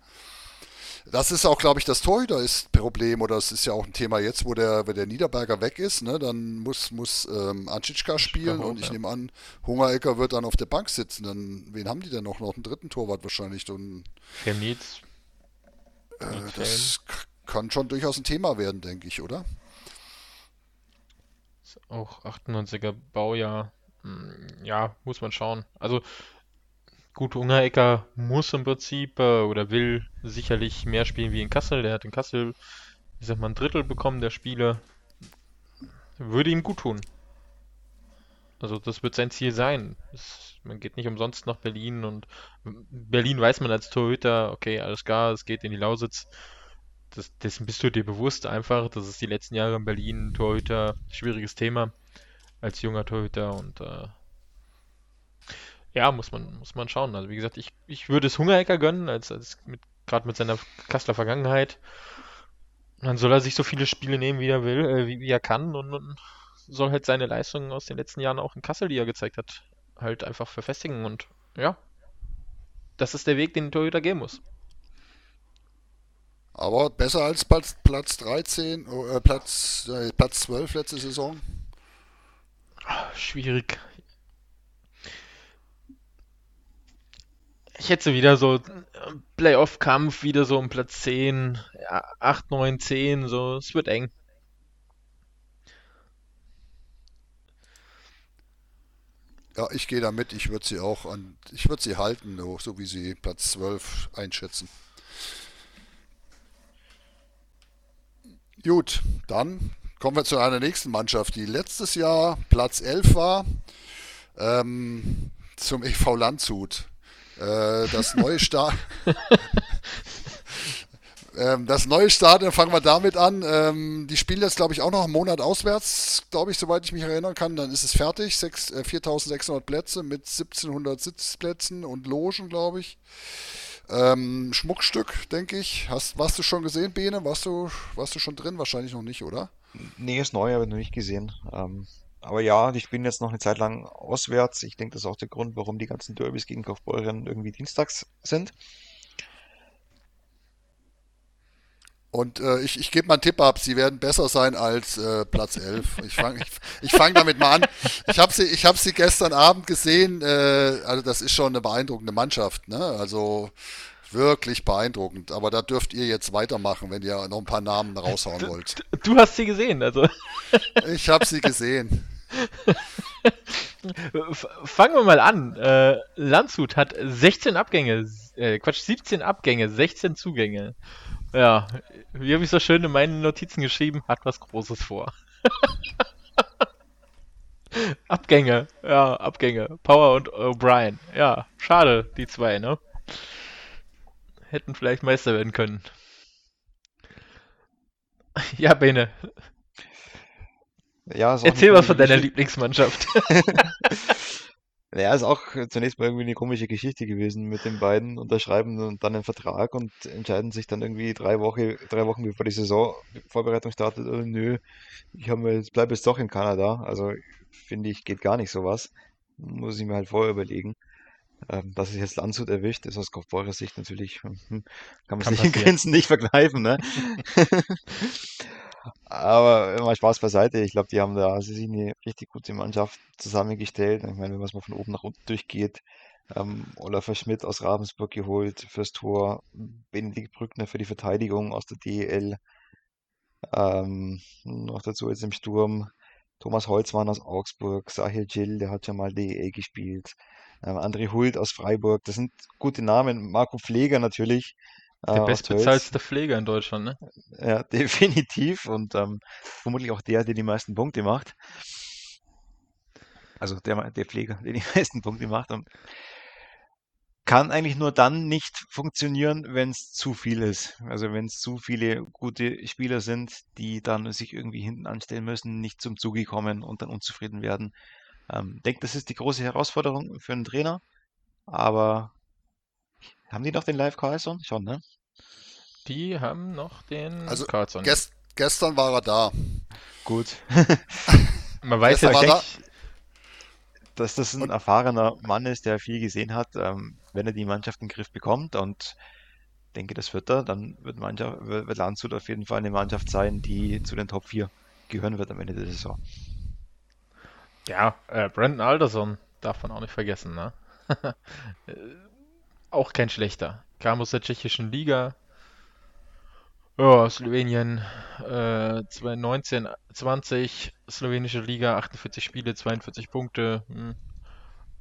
Das ist auch, glaube ich, das Torhüter ist Problem oder es ist ja auch ein Thema jetzt, wo der, wo der Niederberger weg ist, ne, dann muss, muss ähm, Anschitschka spielen und ich ja. nehme an, Hungerecker wird dann auf der Bank sitzen. Dann, wen haben die denn noch? Noch einen dritten Torwart wahrscheinlich. Und, Chemnitz. Äh, das kann schon durchaus ein Thema werden, denke ich, oder? Ist auch 98er Baujahr. Hm, ja, muss man schauen. Also Gut, Ungerecker muss im Prinzip äh, oder will sicherlich mehr spielen wie in Kassel. Der hat in Kassel, ich sag mal, ein Drittel bekommen der Spiele. Würde ihm gut tun. Also das wird sein Ziel sein. Es, man geht nicht umsonst nach Berlin und Berlin weiß man als Torhüter, okay, alles klar, es geht in die Lausitz. Das, dessen bist du dir bewusst einfach. Das ist die letzten Jahre in Berlin Torhüter, schwieriges Thema als junger Torhüter und äh, ja, muss man, muss man schauen. Also wie gesagt, ich, ich würde es Hungerecker gönnen, als, als mit, gerade mit seiner Kassler Vergangenheit. Dann soll er sich so viele Spiele nehmen, wie er will, äh, wie, wie er kann und, und soll halt seine Leistungen aus den letzten Jahren auch in Kassel, die er gezeigt hat, halt einfach verfestigen und ja, das ist der Weg, den Torhüter gehen muss. Aber besser als Platz, Platz 13, äh, Platz, äh, Platz 12 letzte Saison? Schwierig. Ich hätte wieder so Playoff-Kampf, wieder so um Platz 10, ja, 8, 9, 10, so, es wird eng. Ja, ich gehe damit, ich würde sie auch an, ich würde sie halten, so wie sie Platz 12 einschätzen. Gut, dann kommen wir zu einer nächsten Mannschaft, die letztes Jahr Platz 11 war, ähm, zum EV Landshut. Äh, das neue Start. ähm, das neue Stadion, fangen wir damit an. Ähm, die spielen jetzt, glaube ich, auch noch einen Monat auswärts, glaube ich, soweit ich mich erinnern kann. Dann ist es fertig. Sechs, äh, 4600 Plätze mit 1700 Sitzplätzen und Logen, glaube ich. Ähm, Schmuckstück, denke ich. Hast, warst du schon gesehen, Bene? Warst du, warst du schon drin? Wahrscheinlich noch nicht, oder? Nee, ist neu, habe ich noch nicht gesehen. Aber ja, die spielen jetzt noch eine Zeit lang auswärts. Ich denke, das ist auch der Grund, warum die ganzen Derbys gegen Kaufbeuren irgendwie dienstags sind. Und äh, ich, ich gebe mal einen Tipp ab, sie werden besser sein als äh, Platz 11. Ich fange ich, ich fang damit mal an. Ich habe sie, hab sie gestern Abend gesehen. Äh, also das ist schon eine beeindruckende Mannschaft. Ne? Also wirklich beeindruckend. Aber da dürft ihr jetzt weitermachen, wenn ihr noch ein paar Namen raushauen wollt. Du hast sie gesehen, also. Ich habe sie gesehen. Fangen wir mal an. Äh, Landshut hat 16 Abgänge, äh, Quatsch, 17 Abgänge, 16 Zugänge. Ja, wie habe ich so schön in meinen Notizen geschrieben, hat was Großes vor. Abgänge, ja, Abgänge. Power und O'Brien. Ja, schade, die zwei, ne? hätten vielleicht Meister werden können. Ja, Bene. Ja, Erzähl was von deiner Lieblingsmannschaft. Ja, ist auch zunächst mal irgendwie eine komische Geschichte gewesen mit den beiden unterschreiben und dann einen Vertrag und entscheiden sich dann irgendwie drei Wochen, drei Wochen bevor die Saisonvorbereitung startet, oh, nö, ich bleibe jetzt doch in Kanada. Also finde ich, geht gar nicht sowas. Muss ich mir halt vorher überlegen. Ähm, dass es jetzt Landshut erwischt, ist aus Kaufbeurer Sicht natürlich, hm, hm, kann man sich in Grenzen nicht vergleichen, ne? Aber mal Spaß beiseite. Ich glaube, die haben da also sich eine richtig gute Mannschaft zusammengestellt. Ich meine, wenn man es mal von oben nach unten durchgeht, ähm, Olafur Schmidt aus Ravensburg geholt fürs Tor, Benedikt Brückner für die Verteidigung aus der DEL, ähm, noch dazu jetzt im Sturm Thomas Holzmann aus Augsburg, Sahil Jill, der hat schon mal DEL gespielt, ähm, André Hult aus Freiburg, das sind gute Namen. Marco Pfleger natürlich. Äh, der bestbezahlste Pfleger in Deutschland, ne? Ja, definitiv. Und ähm, vermutlich auch der, der die meisten Punkte macht. Also der, der Pfleger, der die meisten Punkte macht. Und kann eigentlich nur dann nicht funktionieren, wenn es zu viel ist. Also wenn es zu viele gute Spieler sind, die dann sich irgendwie hinten anstellen müssen, nicht zum Zuge kommen und dann unzufrieden werden Ähm, denke, das ist die große Herausforderung für einen Trainer. Aber haben die noch den Live Carlson? Schon, ne? Die haben noch den Also Carlson. gest, gestern war er da. Gut. Man weiß war nicht, dass das ein erfahrener Mann ist, der viel gesehen hat, ähm, wenn er die Mannschaft in den Griff bekommt und denke, das wird er, dann wird, Mannschaft, wird wird Landshut auf jeden Fall eine Mannschaft sein, die zu den Top 4 gehören wird am Ende der Saison. ja, äh, Brandon Alderson darf man auch nicht vergessen, ne? Auch kein schlechter. Kam aus der tschechischen Liga. Ja, Slowenien äh, 2019, 20, slowenische Liga, 48 Spiele, 42 Punkte. Hm.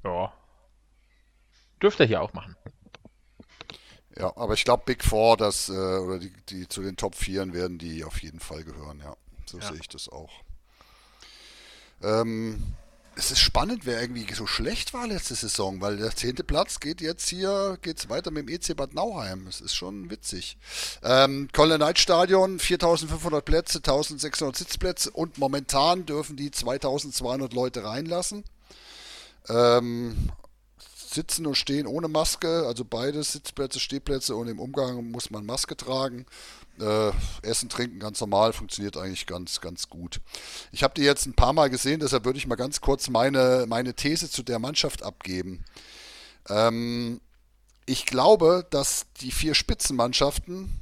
Ja, dürfte er hier auch machen. Ja, aber ich glaube, Big Four, das, äh, oder die, die zu den Top 4 werden die auf jeden Fall gehören, ja. So Ja. sehe ich das auch. Ähm, es ist spannend, wer irgendwie so schlecht war letzte Saison, weil der zehnte Platz geht jetzt hier, geht's weiter mit dem EC Bad Nauheim. Das ist schon witzig. Ähm, Colin Knight Stadion, 4500 Plätze, 1600 Sitzplätze und momentan dürfen die 2200 Leute reinlassen. Ähm, sitzen und stehen ohne Maske, also beide Sitzplätze, Stehplätze und im Umgang muss man Maske tragen. Äh, Essen, Trinken ganz normal, funktioniert eigentlich ganz, ganz gut. Ich habe die jetzt ein paar Mal gesehen, deshalb würde ich mal ganz kurz meine, meine These zu der Mannschaft abgeben. Ähm, ich glaube, dass die vier Spitzenmannschaften,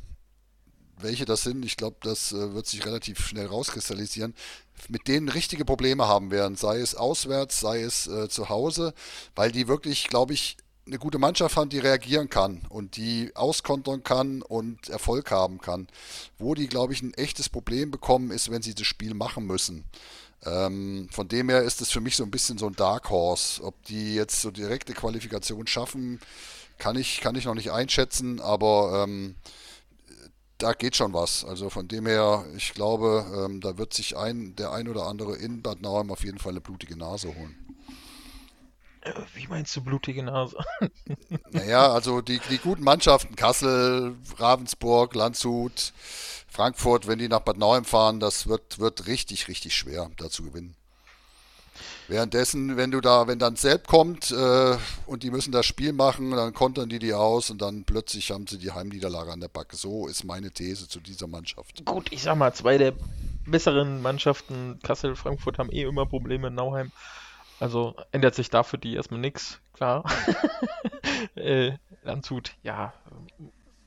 welche das sind, ich glaube, das äh, wird sich relativ schnell rauskristallisieren, mit denen richtige Probleme haben werden, sei es auswärts, sei es äh, zu Hause, weil die wirklich, glaube ich, eine gute Mannschaft haben, die reagieren kann und die auskontern kann und Erfolg haben kann. Wo die, glaube ich, ein echtes Problem bekommen, ist, wenn sie das Spiel machen müssen. Ähm, von dem her ist es für mich so ein bisschen so ein Dark Horse. Ob die jetzt so direkte Qualifikation schaffen, kann ich, kann ich noch nicht einschätzen, aber ähm, da geht schon was. Also von dem her, ich glaube, ähm, da wird sich ein, der ein oder andere in Bad Nauheim auf jeden Fall eine blutige Nase holen. Äh, Wie meinst du blutige Nase? Naja, also die, die guten Mannschaften, Kassel, Ravensburg, Landshut, Frankfurt, wenn die nach Bad Nauheim fahren, das wird, wird richtig, richtig schwer, da zu gewinnen. Währenddessen, wenn du da, wenn dann Selb kommt äh, und die müssen das Spiel machen, dann kontern die die aus und dann plötzlich haben sie die Heimniederlage an der Backe. So ist meine These zu dieser Mannschaft. Gut, ich sag mal, zwei der besseren Mannschaften, Kassel, Frankfurt, haben eh immer Probleme in Nauheim. Also ändert sich da für die erstmal nichts, klar. äh, Landshut, ja,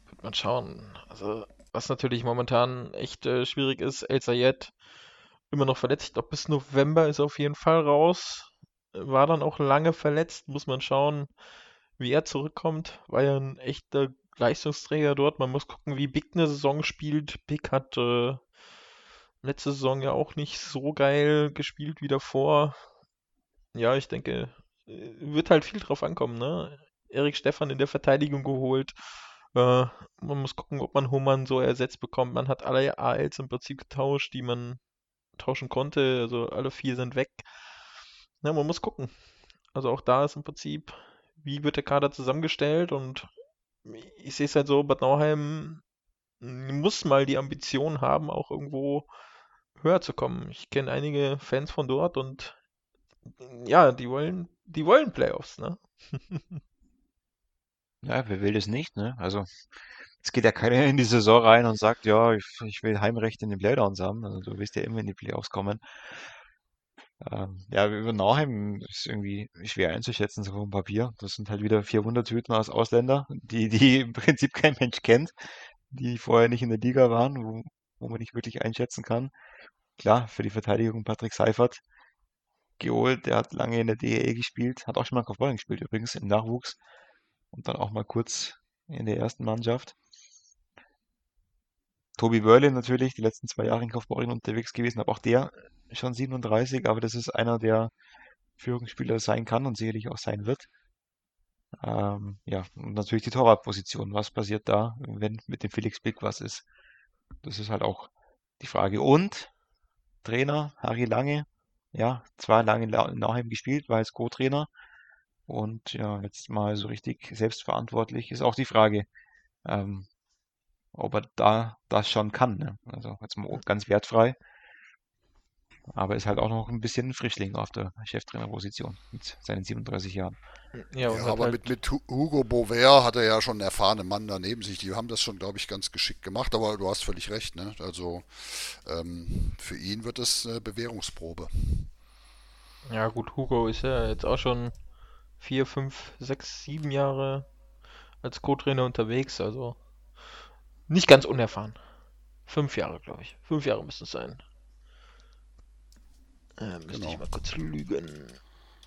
wird man schauen. Also, was natürlich momentan echt äh, schwierig ist, El Sayed immer noch verletzt. Ich glaube, bis November ist er auf jeden Fall raus. War dann auch lange verletzt, muss man schauen, wie er zurückkommt. War ja ein echter Leistungsträger dort. Man muss gucken, wie Big eine Saison spielt. Big hat äh, letzte Saison ja auch nicht so geil gespielt wie davor. Ja, ich denke, äh, wird halt viel drauf ankommen, ne? Erik Stefan in der Verteidigung geholt. Äh, man muss gucken, ob man Hummern so ersetzt bekommt. Man hat alle ALs im Prinzip getauscht, die man tauschen konnte. Also alle vier sind weg. Na, man muss gucken. Also auch da ist im Prinzip, wie wird der Kader zusammengestellt? Und ich sehe es halt so, Bad Nauheim muss mal die Ambition haben, auch irgendwo höher zu kommen. Ich kenne einige Fans von dort und ja, die wollen, die wollen Playoffs, ne? Ja, wer will das nicht, ne? Also, es geht ja keiner in die Saison rein und sagt, ja, ich, ich will Heimrecht in den Playdowns haben. Also, du wirst ja immer in die Playoffs kommen. Ähm, ja, über Nauheim ist irgendwie schwer einzuschätzen, so vom Papier. Das sind halt wieder vier Wundertüten aus Ausländer, die, die im Prinzip kein Mensch kennt, die vorher nicht in der Liga waren, wo, wo man nicht wirklich einschätzen kann. Klar, für die Verteidigung Patrick Seifert geholt, der hat lange in der DEL gespielt, hat auch schon mal Kaufbeuren gespielt übrigens im Nachwuchs und dann auch mal kurz in der ersten Mannschaft. Tobi Wörle natürlich, die letzten zwei Jahre in Kaufbeuren unterwegs gewesen, aber auch der schon 37, aber das ist einer, der Führungsspieler sein kann und sicherlich auch sein wird. Ähm, ja, und natürlich die Torwartposition. Was passiert da, wenn mit dem Felix Blick was ist? Das ist halt auch die Frage. Und Trainer Harry Lange, ja, zwar lange in Nauheim gespielt, war als Co-Trainer und ja, letztes Mal so richtig selbstverantwortlich ist auch die Frage, ähm, ob er da das schon kann. Ne? Also jetzt mal ganz wertfrei. aber ist halt auch noch ein bisschen ein Frischling auf der Cheftrainerposition mit seinen 37 Jahren. Ja, ja aber halt mit, mit Hugo Bover hat er ja schon einen erfahrenen Mann daneben sich. Die haben das schon, glaube ich, ganz geschickt gemacht, aber du hast völlig recht. Ne? Also ähm, für ihn wird es eine Bewährungsprobe. Ja, gut, Hugo ist ja jetzt auch schon vier, fünf, sechs, sieben Jahre als Co-Trainer unterwegs, also nicht ganz unerfahren. Fünf Jahre, glaube ich. Fünf Jahre müssen es sein. Äh, müsste genau. ich mal kurz lügen.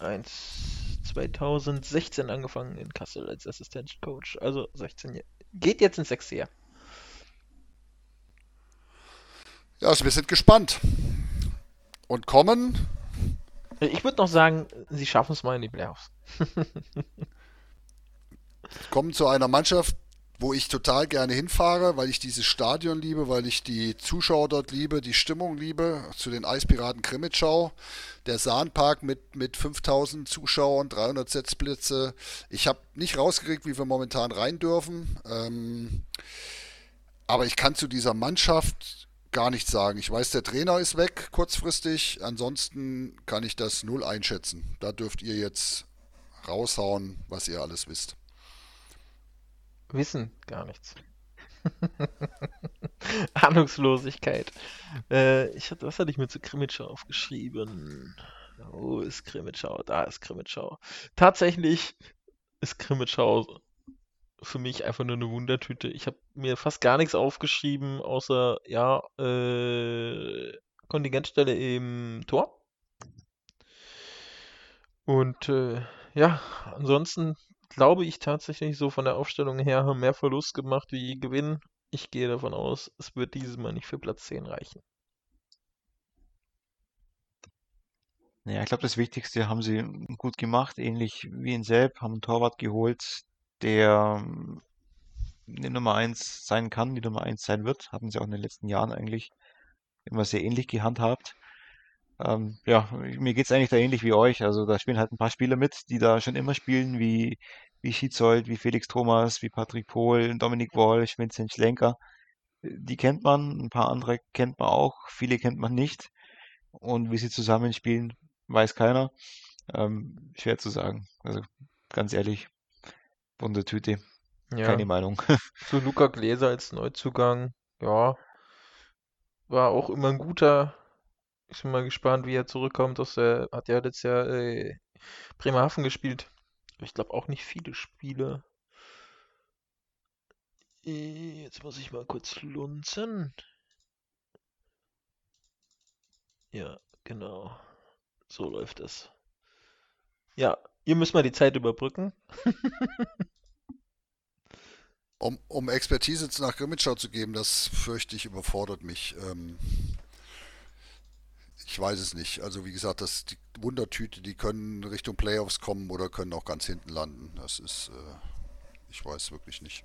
1, 2016 angefangen in Kassel als Assistenzcoach. Also 16 Jahre. Geht jetzt ins sechste Jahr. Ja, also wir sind gespannt. Und kommen. Ich würde noch sagen, sie schaffen es mal in die Playoffs. kommen zu einer Mannschaft, wo ich total gerne hinfahre, weil ich dieses Stadion liebe, weil ich die Zuschauer dort liebe, die Stimmung liebe, zu den Eispiraten Krimitschau. Der Sahnpark mit, mit 5000 Zuschauern, 300 Setzplätze. Ich habe nicht rausgekriegt, wie wir momentan rein dürfen. Ähm, aber ich kann zu dieser Mannschaft gar nichts sagen. Ich weiß, der Trainer ist weg kurzfristig. Ansonsten kann ich das null einschätzen. Da dürft ihr jetzt raushauen, was ihr alles wisst wissen gar nichts. Ahnungslosigkeit. Äh, ich was hatte ich mir zu Krimitschau aufgeschrieben? Wo ist Krimitschau? Da ist Krimitschau. Tatsächlich ist Krimitschau für mich einfach nur eine Wundertüte. Ich habe mir fast gar nichts aufgeschrieben, außer, ja, äh, Kontingentstelle im Tor. Und äh, ja, ansonsten glaube ich tatsächlich so von der Aufstellung her haben mehr Verlust gemacht wie Gewinn. Ich gehe davon aus, es wird dieses Mal nicht für Platz 10 reichen. Ja, ich glaube, das Wichtigste haben sie gut gemacht, ähnlich wie in Selb, haben einen Torwart geholt, der ähm, die Nummer 1 sein kann, die Nummer 1 sein wird. Hatten sie auch in den letzten Jahren eigentlich immer sehr ähnlich gehandhabt. Ähm, ja, mir geht es eigentlich da ähnlich wie euch. Also da spielen halt ein paar Spieler mit, die da schon immer spielen, wie, wie Schizold, wie Felix Thomas, wie Patrick Pohl, Dominik Wolsch, Vincent Schlenker. Die kennt man, ein paar andere kennt man auch, viele kennt man nicht. Und wie sie zusammenspielen, weiß keiner. Ähm, schwer zu sagen. Also ganz ehrlich, bunte Tüte. Ja. Keine Meinung. Zu Luca Gläser als Neuzugang, ja, war auch immer ein guter ich bin mal gespannt, wie er zurückkommt. Aus der, hat ja letztes Jahr äh, Bremerhaven gespielt. Ich glaube auch nicht viele Spiele. Äh, jetzt muss ich mal kurz lunzen. Ja, genau. So läuft es. Ja, ihr müsst mal die Zeit überbrücken. um, um Expertise nach Grimmitschau zu geben, das fürchte ich überfordert mich. Ähm, ich weiß es nicht. Also wie gesagt, das die Wundertüte, die können Richtung Playoffs kommen oder können auch ganz hinten landen. Das ist, äh, ich weiß wirklich nicht.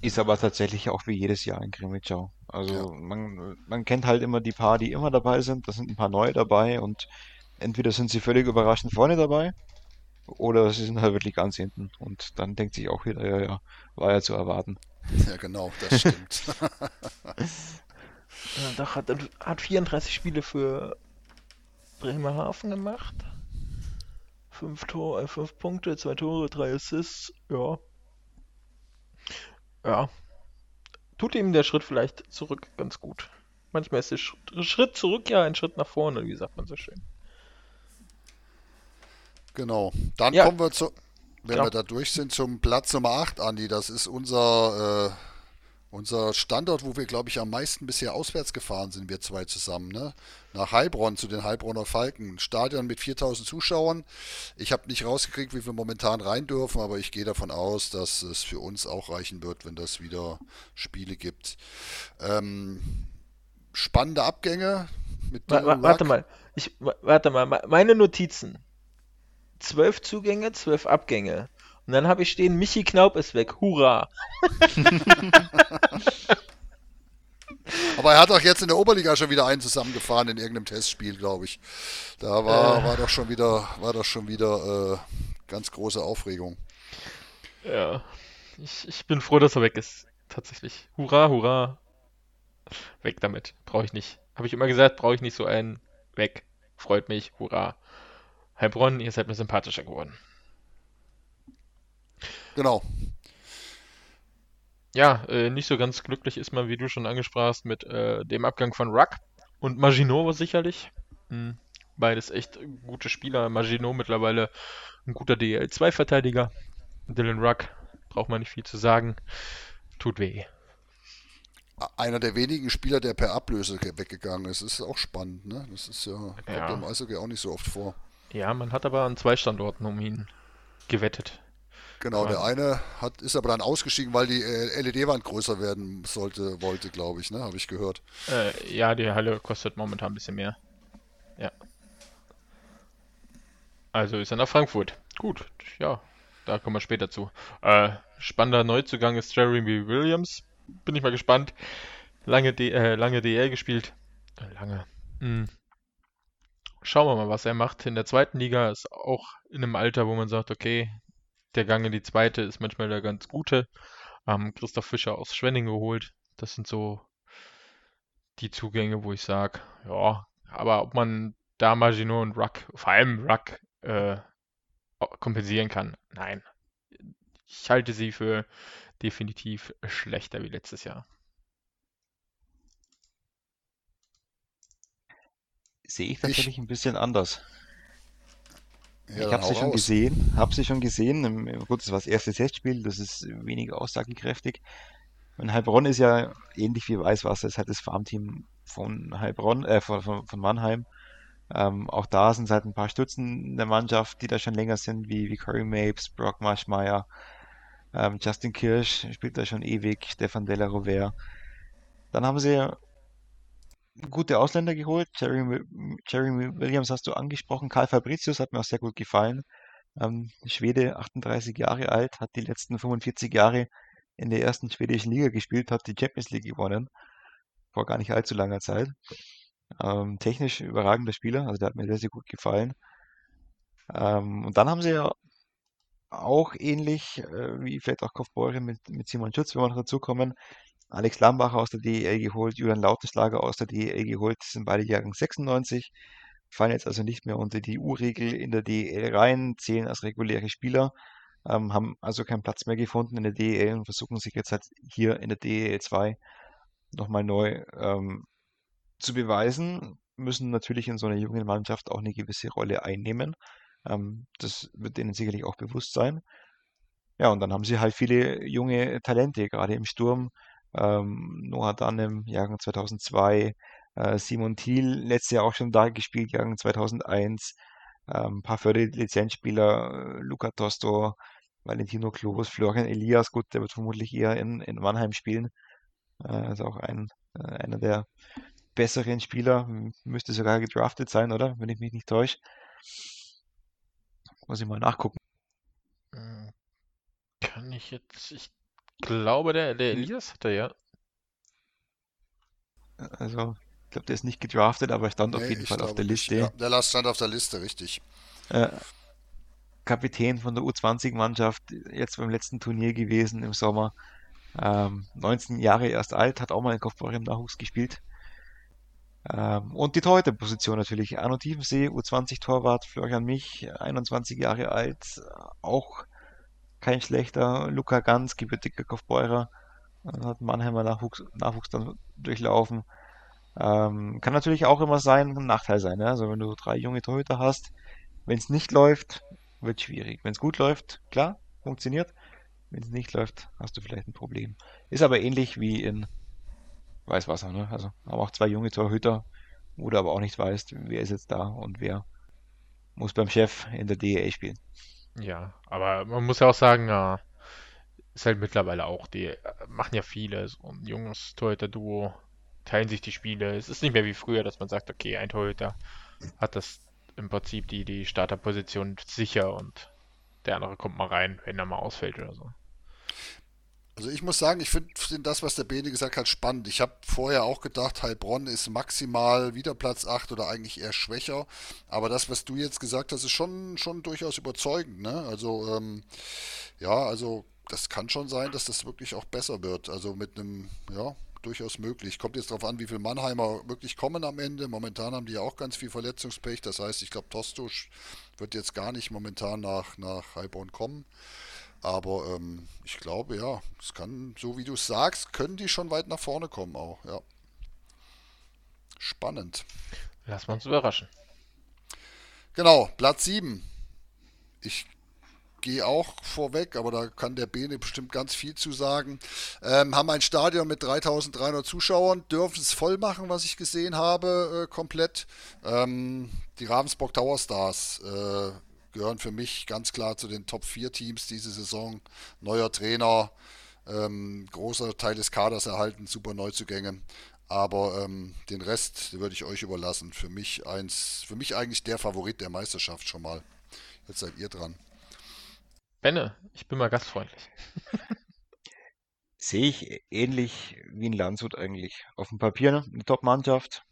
Ist aber tatsächlich auch wie jedes Jahr in Grimmitschau. Also ja. man, man kennt halt immer die paar, die immer dabei sind. Da sind ein paar neue dabei und entweder sind sie völlig überraschend vorne dabei oder sie sind halt wirklich ganz hinten. Und dann denkt sich auch wieder, ja, ja, war ja zu erwarten. Ja, genau, das stimmt. Doch, hat, hat 34 Spiele für Bremerhaven gemacht. 5 Tor, äh, 5 Punkte, 2 Tore, 3 Assists. Ja. Ja. Tut ihm der Schritt vielleicht zurück ganz gut. Manchmal ist der Schritt zurück ja ein Schritt nach vorne, wie sagt man so schön. Genau. Dann ja. kommen wir zu, wenn ja. wir da durch sind, zum Platz Nummer 8, Andi. Das ist unser äh, unser Standort, wo wir, glaube ich, am meisten bisher auswärts gefahren sind, wir zwei zusammen, ne? Nach Heilbronn zu den Heilbronner Falken. Stadion mit 4000 Zuschauern. Ich habe nicht rausgekriegt, wie wir momentan rein dürfen, aber ich gehe davon aus, dass es für uns auch reichen wird, wenn das wieder Spiele gibt. Ähm, spannende Abgänge. Mit wa warte mal, ich, warte mal, meine Notizen. Zwölf Zugänge, zwölf Abgänge. Und dann habe ich stehen, Michi Knaub ist weg. Hurra! Aber er hat auch jetzt in der Oberliga schon wieder einen zusammengefahren in irgendeinem Testspiel, glaube ich. Da war, äh. war doch schon wieder, war doch schon wieder äh, ganz große Aufregung. Ja, ich, ich bin froh, dass er weg ist. Tatsächlich. Hurra, hurra. Weg damit. Brauche ich nicht. Habe ich immer gesagt, brauche ich nicht so einen. Weg. Freut mich. Hurra. Heilbronn, ihr seid mir sympathischer geworden. Genau. Ja, äh, nicht so ganz glücklich ist man, wie du schon angesprachst, mit äh, dem Abgang von Ruck und Maginot sicherlich. Hm, beides echt gute Spieler. Maginot mittlerweile ein guter DL2-Verteidiger. Dylan Ruck, braucht man nicht viel zu sagen. Tut weh. Einer der wenigen Spieler, der per Ablöse weggegangen ist. Das ist auch spannend, ne? Das ist ja, ja. kommt im Eishockey auch nicht so oft vor. Ja, man hat aber an zwei Standorten um ihn gewettet. Genau, der eine hat, ist aber dann ausgestiegen, weil die äh, LED-Wand größer werden sollte, wollte, glaube ich, ne? Habe ich gehört. Äh, ja, die Halle kostet momentan ein bisschen mehr. Ja. Also ist er nach Frankfurt. Gut, ja, da kommen wir später zu. Äh, spannender Neuzugang ist Jeremy Williams. Bin ich mal gespannt. Lange, D äh, lange DL gespielt. Äh, lange. Hm. Schauen wir mal, was er macht. In der zweiten Liga ist auch in einem Alter, wo man sagt, okay, der Gang in die zweite ist manchmal der ganz gute. Ähm, Christoph Fischer aus Schwenning geholt. Das sind so die Zugänge, wo ich sage, ja, aber ob man da Maginot und Ruck, vor allem Ruck, äh, kompensieren kann, nein. Ich halte sie für definitiv schlechter wie letztes Jahr. Sehe ich tatsächlich ich, ein bisschen anders. Ja, ich habe sie schon raus. gesehen, habe sie schon gesehen. Gut, das war das erste Testspiel, das ist weniger aussagekräftig. Und Heilbronn ist ja ähnlich wie Weißwasser, ist halt das Farmteam von Heilbronn, äh, von, von, von Mannheim. Ähm, auch da sind halt ein paar Stützen in der Mannschaft, die da schon länger sind, wie, wie Corey Mapes, Brock Marschmeier, ähm, Justin Kirsch spielt da schon ewig, Stefan Della Rovere. Dann haben sie gute Ausländer geholt. Jeremy, Jeremy Williams hast du angesprochen. Karl Fabricius hat mir auch sehr gut gefallen. Ähm, Schwede, 38 Jahre alt, hat die letzten 45 Jahre in der ersten schwedischen Liga gespielt, hat die Champions League gewonnen. Vor gar nicht allzu langer Zeit. Ähm, technisch überragender Spieler, also der hat mir sehr, sehr gut gefallen. Ähm, und dann haben sie ja auch ähnlich äh, wie vielleicht auch Kaufbeuren mit, mit Simon Schütz, wenn wir noch dazukommen, Alex Lambacher aus der DEL geholt, Julian Lautenschlager aus der DEL geholt, das sind beide Jahrgang 96, fallen jetzt also nicht mehr unter die U-Regel in der DEL rein, zählen als reguläre Spieler, ähm, haben also keinen Platz mehr gefunden in der DEL und versuchen sich jetzt halt hier in der DEL 2 nochmal neu ähm, zu beweisen, müssen natürlich in so einer jungen Mannschaft auch eine gewisse Rolle einnehmen. Ähm, das wird denen sicherlich auch bewusst sein. Ja, und dann haben sie halt viele junge Talente, gerade im Sturm. Ähm, Noah Dannem, Jahrgang 2002, äh, Simon Thiel, letztes Jahr auch schon da gespielt, Jahrgang 2001. Ähm, ein paar Förderlizenzspieler, äh, Luca Tosto, Valentino Klobus, Florian Elias, gut, der wird vermutlich eher in, in Mannheim spielen. Äh, also auch ein, äh, einer der besseren Spieler, müsste sogar gedraftet sein, oder? Wenn ich mich nicht täusche. Muss ich mal nachgucken. Hm, kann ich jetzt. Ich glaube, der, der Elias hat er ja. Also, ich glaube, der ist nicht gedraftet, aber stand nee, auf jeden Fall auf der Liste. Ja, der Last stand auf der Liste, richtig. Äh, Kapitän von der U20-Mannschaft, jetzt beim letzten Turnier gewesen im Sommer. Ähm, 19 Jahre erst alt, hat auch mal in Kopfball im Nachwuchs gespielt. Ähm, und die Torhüterposition natürlich. Arno Tiefensee, U20-Torwart, Florian Mich, 21 Jahre alt, auch kein schlechter. Luca Ganz, gebürtiger Kaufbeurer, äh, hat Mannheimer Nachwuchs, Nachwuchs dann durchlaufen. Ähm, kann natürlich auch immer sein, ein Nachteil sein. Ne? Also wenn du drei junge Torhüter hast, wenn es nicht läuft, wird schwierig. Wenn es gut läuft, klar, funktioniert. Wenn es nicht läuft, hast du vielleicht ein Problem. Ist aber ähnlich wie in Weißwasser, ne? Also haben auch zwei junge Torhüter, wo du aber auch nicht weißt, wer ist jetzt da und wer muss beim Chef in der DEA spielen. Ja, aber man muss ja auch sagen, ja, ist halt mittlerweile auch, die machen ja viele, so ein junges Torhüter-Duo, teilen sich die Spiele. Es ist nicht mehr wie früher, dass man sagt, okay, ein Torhüter hat das im Prinzip die, die Starterposition sicher und der andere kommt mal rein, wenn er mal ausfällt oder so. Also ich muss sagen, ich finde find das, was der Bene gesagt hat, spannend. Ich habe vorher auch gedacht, Heilbronn ist maximal wieder Platz 8 oder eigentlich eher schwächer. Aber das, was du jetzt gesagt hast, ist schon, schon durchaus überzeugend. Ne? Also ähm, ja, also das kann schon sein, dass das wirklich auch besser wird. Also mit einem, ja, durchaus möglich. Kommt jetzt darauf an, wie viele Mannheimer wirklich kommen am Ende. Momentan haben die ja auch ganz viel Verletzungspech. Das heißt, ich glaube, Tostusch wird jetzt gar nicht momentan nach, nach Heilbronn kommen. Aber ähm, ich glaube, ja, es kann, so wie du es sagst, können die schon weit nach vorne kommen auch, ja. Spannend. Lass uns überraschen. Genau, Platz 7. Ich gehe auch vorweg, aber da kann der Bene bestimmt ganz viel zu sagen. Ähm, haben ein Stadion mit 3300 Zuschauern, dürfen es voll machen, was ich gesehen habe, äh, komplett. Ähm, die Ravensburg Tower Stars äh, gehören für mich ganz klar zu den Top 4 Teams diese Saison. Neuer Trainer, ähm, großer Teil des Kaders erhalten, super Neuzugänge. Aber ähm, den Rest würde ich euch überlassen. Für mich eins, für mich eigentlich der Favorit der Meisterschaft schon mal. Jetzt seid ihr dran. Benne, ich bin mal gastfreundlich. Sehe ich ähnlich wie in Landshut eigentlich. Auf dem Papier eine Top-Mannschaft.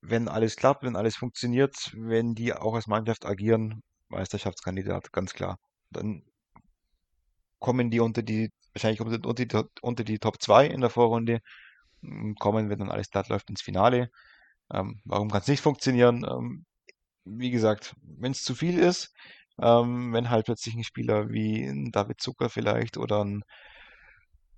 Wenn alles klappt, wenn alles funktioniert, wenn die auch als Mannschaft agieren, Meisterschaftskandidat, ganz klar. Dann kommen die unter die, wahrscheinlich unter, die, unter die Top 2 in der Vorrunde, kommen, wenn dann alles glatt läuft ins Finale. Ähm, warum kann es nicht funktionieren? Ähm, wie gesagt, wenn es zu viel ist, ähm, wenn halt plötzlich ein Spieler wie ein David Zucker vielleicht oder ein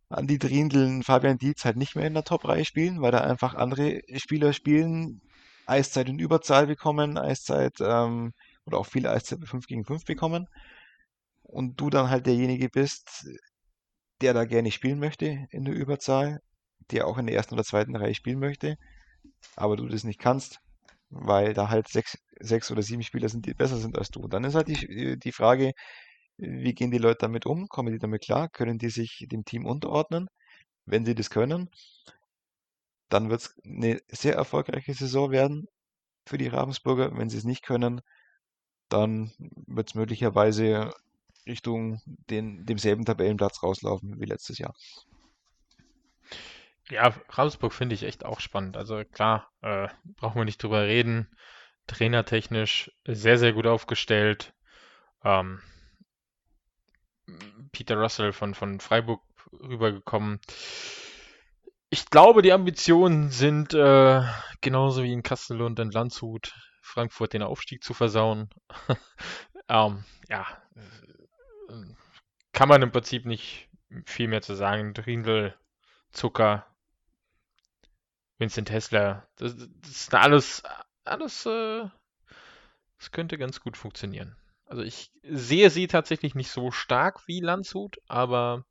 Andi Drindl, ein Fabian Dietz halt nicht mehr in der Top-Reihe spielen, weil da einfach andere Spieler spielen, Eiszeit in Überzahl bekommen, Eiszeit ähm, oder auch viele Eiszeit 5 gegen 5 bekommen und du dann halt derjenige bist, der da gerne spielen möchte in der Überzahl, der auch in der ersten oder zweiten Reihe spielen möchte, aber du das nicht kannst, weil da halt sechs, sechs oder sieben Spieler sind, die besser sind als du. Dann ist halt die, die Frage, wie gehen die Leute damit um? Kommen die damit klar? Können die sich dem Team unterordnen? Wenn sie das können, dann wird es eine sehr erfolgreiche Saison werden für die Ravensburger. Wenn sie es nicht können, dann wird es möglicherweise Richtung den, demselben Tabellenplatz rauslaufen wie letztes Jahr. Ja, Ravensburg finde ich echt auch spannend. Also klar, äh, brauchen wir nicht drüber reden. Trainertechnisch sehr, sehr gut aufgestellt. Ähm, Peter Russell von, von Freiburg rübergekommen. Ich glaube, die Ambitionen sind äh, genauso wie in Kassel und in Landshut, Frankfurt den Aufstieg zu versauen. ähm, ja, kann man im Prinzip nicht viel mehr zu sagen. Drindl, Zucker, Vincent Hessler, das, das ist alles, alles, äh, das könnte ganz gut funktionieren. Also ich sehe sie tatsächlich nicht so stark wie Landshut, aber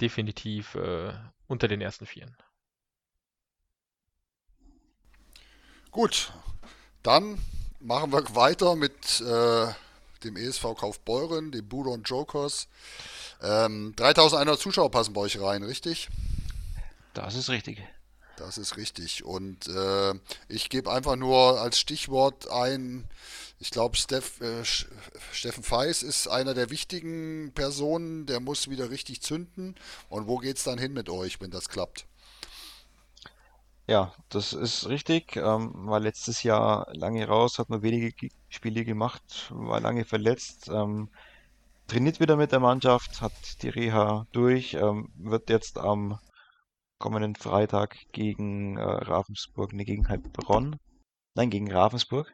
definitiv äh, unter den ersten Vieren. Gut, dann machen wir weiter mit äh, dem ESV Kaufbeuren, dem Budon Jokers. Ähm, 3100 Zuschauer passen bei euch rein, richtig? Das ist richtig. Das ist richtig. Und äh, ich gebe einfach nur als Stichwort ein, ich glaube, Steff, äh, Steffen Feis ist einer der wichtigen Personen, der muss wieder richtig zünden. Und wo geht es dann hin mit euch, wenn das klappt? Ja, das ist richtig. Ähm, war letztes Jahr lange raus, hat nur wenige Spiele gemacht, war lange verletzt. Ähm, trainiert wieder mit der Mannschaft, hat die Reha durch, ähm, wird jetzt am kommenden Freitag gegen äh, Ravensburg, ne, gegen Heilbronn. Nein, gegen Ravensburg.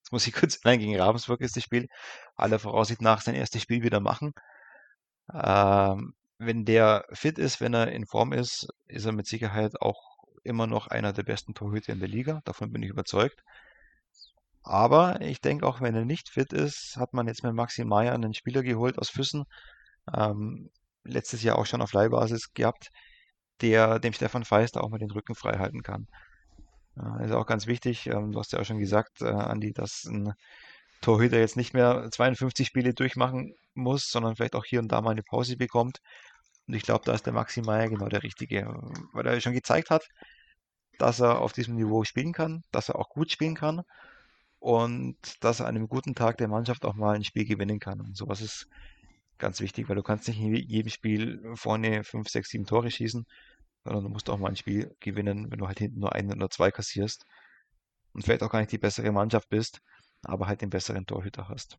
Jetzt muss ich kurz, nein, gegen Ravensburg ist das Spiel. Aller Voraussicht nach sein erstes Spiel wieder machen. Ähm, wenn der fit ist, wenn er in Form ist, ist er mit Sicherheit auch immer noch einer der besten Torhüter in der Liga. Davon bin ich überzeugt. Aber ich denke auch, wenn er nicht fit ist, hat man jetzt mit Maxi Meyer einen Spieler geholt aus Füssen. Ähm, letztes Jahr auch schon auf Leihbasis gehabt der dem Stefan Feist auch mal den Rücken frei halten kann. Äh, ist auch ganz wichtig. Ähm, du hast ja auch schon gesagt, äh, Andi, dass ein Torhüter jetzt nicht mehr 52 Spiele durchmachen muss, sondern vielleicht auch hier und da mal eine Pause bekommt. Und ich glaube, da ist der Maxi Meier genau der Richtige, weil er schon gezeigt hat, dass er auf diesem Niveau spielen kann, dass er auch gut spielen kann und dass er an einem guten Tag der Mannschaft auch mal ein Spiel gewinnen kann. Und sowas ist ganz wichtig, weil du kannst nicht in jedem Spiel vorne 5, 6, 7 Tore schießen, sondern du musst auch mal ein Spiel gewinnen, wenn du halt hinten nur ein oder zwei kassierst und vielleicht auch gar nicht die bessere Mannschaft bist, aber halt den besseren Torhüter hast.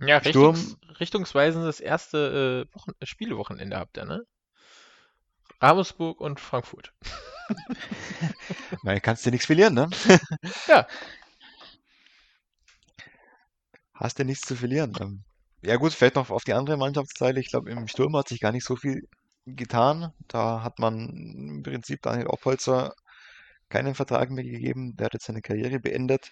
Ja, richtungs richtungsweisendes erste äh, Wochen Spielewochenende habt ihr, ne? Ravensburg und Frankfurt. Nein, kannst du nichts verlieren, ne? Ja. Hast du nichts zu verlieren. Ähm, ja gut, vielleicht noch auf die andere Mannschaftsteile. Ich glaube, im Sturm hat sich gar nicht so viel getan. Da hat man im Prinzip Daniel Oppolzer keinen Vertrag mehr gegeben. Der hat jetzt seine Karriere beendet.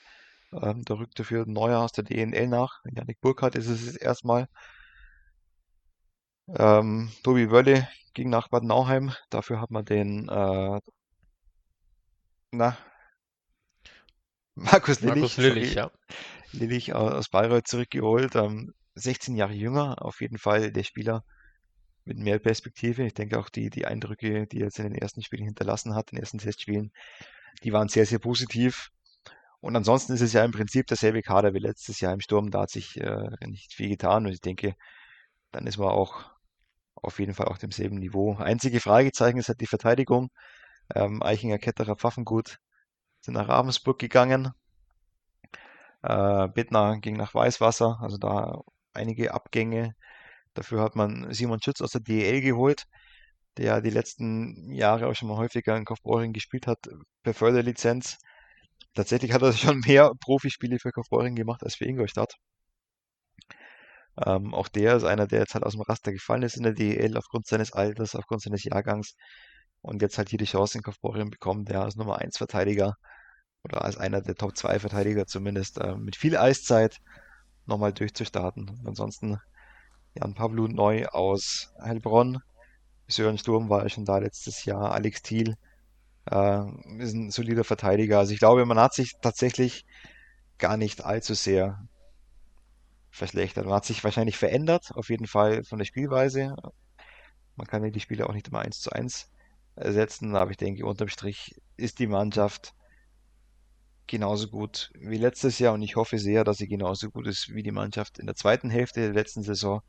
Ähm, da rückt dafür ein neuer aus der DNL nach. Janik Burkhardt ist es erstmal. Ähm, Tobi Wölle ging nach Bad Nauheim. Dafür hat man den, äh, na, Markus Lillich, Markus Lillich, ja. Lillich aus Bayreuth zurückgeholt. Ähm, 16 Jahre jünger, auf jeden Fall der Spieler mit mehr Perspektive. Ich denke auch die, die Eindrücke, die er jetzt in den ersten Spielen hinterlassen hat, in den ersten Testspielen, die waren sehr, sehr positiv. Und ansonsten ist es ja im Prinzip derselbe Kader wie letztes Jahr im Sturm. Da hat sich äh, nicht viel getan und ich denke, dann ist man auch auf jeden Fall auf demselben Niveau. Einzige Fragezeichen ist halt die Verteidigung. Ähm, Eichinger, Ketterer, Pfaffengut sind nach Ravensburg gegangen. Äh, Bittner ging nach Weißwasser, also da einige Abgänge. Dafür hat man Simon Schütz aus der DEL geholt, der die letzten Jahre auch schon mal häufiger in Kaufbeuren gespielt hat, per Förderlizenz. Tatsächlich hat er schon mehr Profispiele für Kaufbeuren gemacht als für Ingolstadt. Ähm, auch der ist einer, der jetzt halt aus dem Raster gefallen ist in der DEL aufgrund seines Alters, aufgrund seines Jahrgangs und jetzt halt hier die Chance in Kaufbeuren bekommt, der als Nummer 1 Verteidiger oder als einer der Top 2 Verteidiger zumindest äh, mit viel Eiszeit nochmal durchzustarten. Und ansonsten Jan Pavlu neu aus Heilbronn. Sören Sturm war ja schon da letztes Jahr. Alex Thiel äh, ist ein solider Verteidiger. Also ich glaube, man hat sich tatsächlich gar nicht allzu sehr verschlechtert. Man hat sich wahrscheinlich verändert, auf jeden Fall von der Spielweise. Man kann ja die Spiele auch nicht immer eins zu eins ersetzen, aber ich denke, unterm Strich ist die Mannschaft genauso gut wie letztes Jahr und ich hoffe sehr, dass sie genauso gut ist wie die Mannschaft in der zweiten Hälfte der letzten Saison.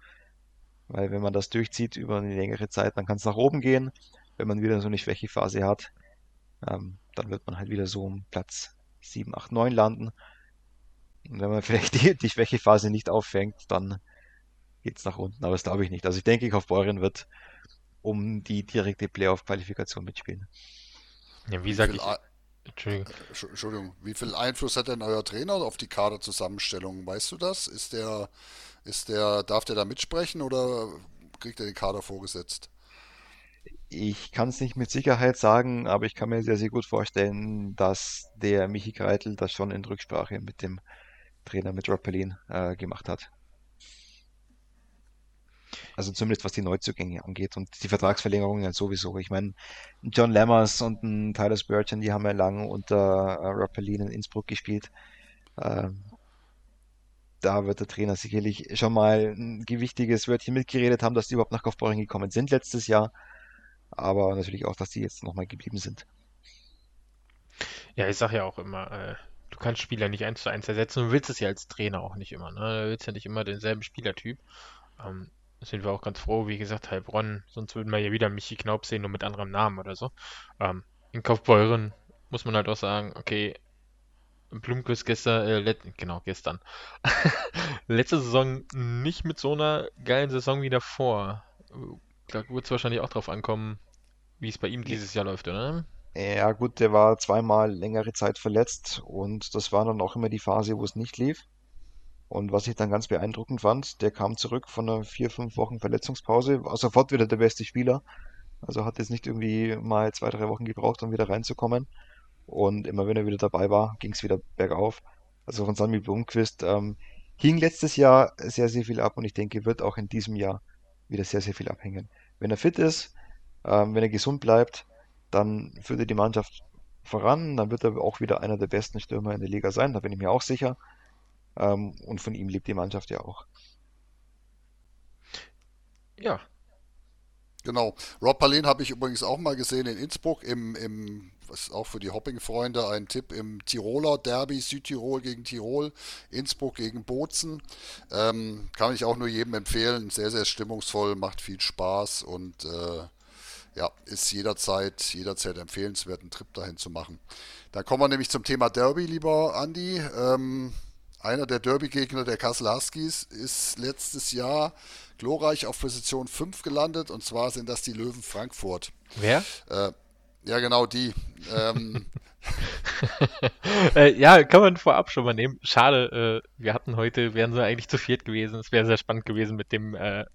Weil wenn man das durchzieht über eine längere Zeit, dann kann es nach oben gehen. Wenn man wieder so eine Schwächephase hat, ähm, dann wird man halt wieder so um Platz 7, 8, 9 landen. Und wenn man vielleicht die, die Schwächephase nicht auffängt, dann geht es nach unten. Aber das glaube ich nicht. Also ich denke, Kaufbeuren wird um die direkte Playoff-Qualifikation mitspielen. Ja, wie sage ich, Entschuldigung. Entschuldigung, wie viel Einfluss hat denn euer Trainer auf die Kaderzusammenstellung? Weißt du das? Ist der, ist der, darf der da mitsprechen oder kriegt er den Kader vorgesetzt? Ich kann es nicht mit Sicherheit sagen, aber ich kann mir sehr, sehr gut vorstellen, dass der Michi Kreitel das schon in Rücksprache mit dem Trainer, mit Rob Perlin, äh, gemacht hat. Also zumindest was die Neuzugänge angeht und die Vertragsverlängerungen sowieso. Ich meine, John Lammers und ein Tyler Spurgeon, die haben ja lange unter äh, Rappelin in Innsbruck gespielt. Ähm, da wird der Trainer sicherlich schon mal ein gewichtiges Wörtchen mitgeredet haben, dass die überhaupt nach Kaufbeuren gekommen sind letztes Jahr. Aber natürlich auch, dass die jetzt nochmal geblieben sind. Ja, ich sage ja auch immer, äh, du kannst Spieler nicht eins zu eins ersetzen und willst es ja als Trainer auch nicht immer. Ne? Du willst ja nicht immer denselben Spielertyp. Ähm, sind wir auch ganz froh, wie gesagt, Heilbronn, sonst würden wir ja wieder Michi Knaub sehen, nur mit anderem Namen oder so. Ähm, in Kaufbeuren muss man halt auch sagen, okay, Blumquist gestern, äh, genau, gestern. Letzte Saison nicht mit so einer geilen Saison wie davor. Da wird es wahrscheinlich auch drauf ankommen, wie es bei ihm dieses Jahr läuft, oder? Ja, gut, der war zweimal längere Zeit verletzt und das war dann auch immer die Phase, wo es nicht lief. Und was ich dann ganz beeindruckend fand, der kam zurück von einer vier, fünf Wochen Verletzungspause, war sofort wieder der beste Spieler. Also hat jetzt nicht irgendwie mal zwei, drei Wochen gebraucht, um wieder reinzukommen. Und immer wenn er wieder dabei war, ging es wieder bergauf. Also von Sami Blomqvist ähm, hing letztes Jahr sehr, sehr viel ab und ich denke, wird auch in diesem Jahr wieder sehr, sehr viel abhängen. Wenn er fit ist, ähm, wenn er gesund bleibt, dann führt er die Mannschaft voran, dann wird er auch wieder einer der besten Stürmer in der Liga sein, da bin ich mir auch sicher. Ähm, und von ihm lebt die Mannschaft ja auch. Ja. Genau. Rob Palin habe ich übrigens auch mal gesehen in Innsbruck im, im was auch für die Hopping-Freunde ein Tipp im Tiroler Derby, Südtirol gegen Tirol, Innsbruck gegen Bozen. Ähm, kann ich auch nur jedem empfehlen. Sehr, sehr stimmungsvoll, macht viel Spaß und äh, ja, ist jederzeit, jederzeit empfehlenswert, einen Trip dahin zu machen. Dann kommen wir nämlich zum Thema Derby, lieber Andi. Ähm, einer der Derby-Gegner der Kassel Huskies, ist letztes Jahr glorreich auf Position 5 gelandet und zwar sind das die Löwen Frankfurt. Wer? Äh, ja, genau die. Ähm, äh, ja, kann man vorab schon mal nehmen. Schade, äh, wir hatten heute, wären sie eigentlich zu viert gewesen. Es wäre sehr spannend gewesen mit dem, äh,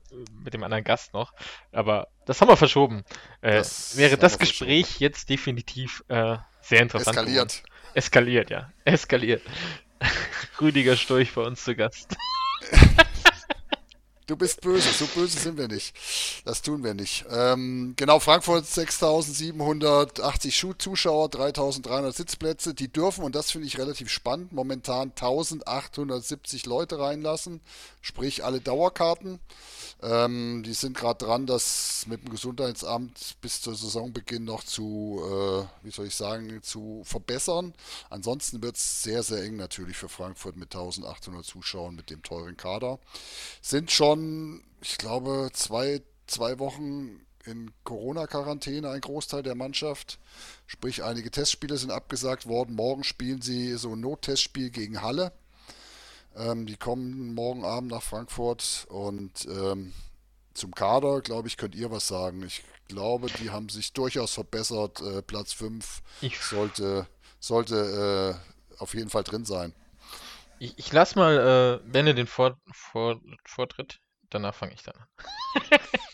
mit dem anderen Gast noch. Aber das haben wir verschoben. Äh, das wäre das Gespräch jetzt definitiv äh, sehr interessant. Eskaliert. Geworden. Eskaliert, ja. Eskaliert. Rüdiger Storch bei uns zu Gast. Du bist böse, so böse sind wir nicht. Das tun wir nicht. Ähm, genau, Frankfurt 6.780 Zuschauer, 3.300 Sitzplätze. Die dürfen, und das finde ich relativ spannend, momentan 1.870 Leute reinlassen, sprich alle Dauerkarten. Ähm, die sind gerade dran, das mit dem Gesundheitsamt bis zur Saisonbeginn noch zu, äh, wie soll ich sagen, zu verbessern. Ansonsten wird es sehr, sehr eng natürlich für Frankfurt mit 1800 Zuschauern mit dem teuren Kader. Sind schon, ich glaube, zwei, zwei Wochen in Corona-Quarantäne ein Großteil der Mannschaft. Sprich, einige Testspiele sind abgesagt worden. Morgen spielen sie so ein Nottestspiel gegen Halle. Ähm, die kommen morgen Abend nach Frankfurt und ähm, zum Kader, glaube ich, könnt ihr was sagen. Ich glaube, die haben sich durchaus verbessert. Äh, Platz 5 sollte, sollte äh, auf jeden Fall drin sein. Ich, ich lasse mal äh, Benne den Vor Vor Vortritt. Danach fange ich dann an.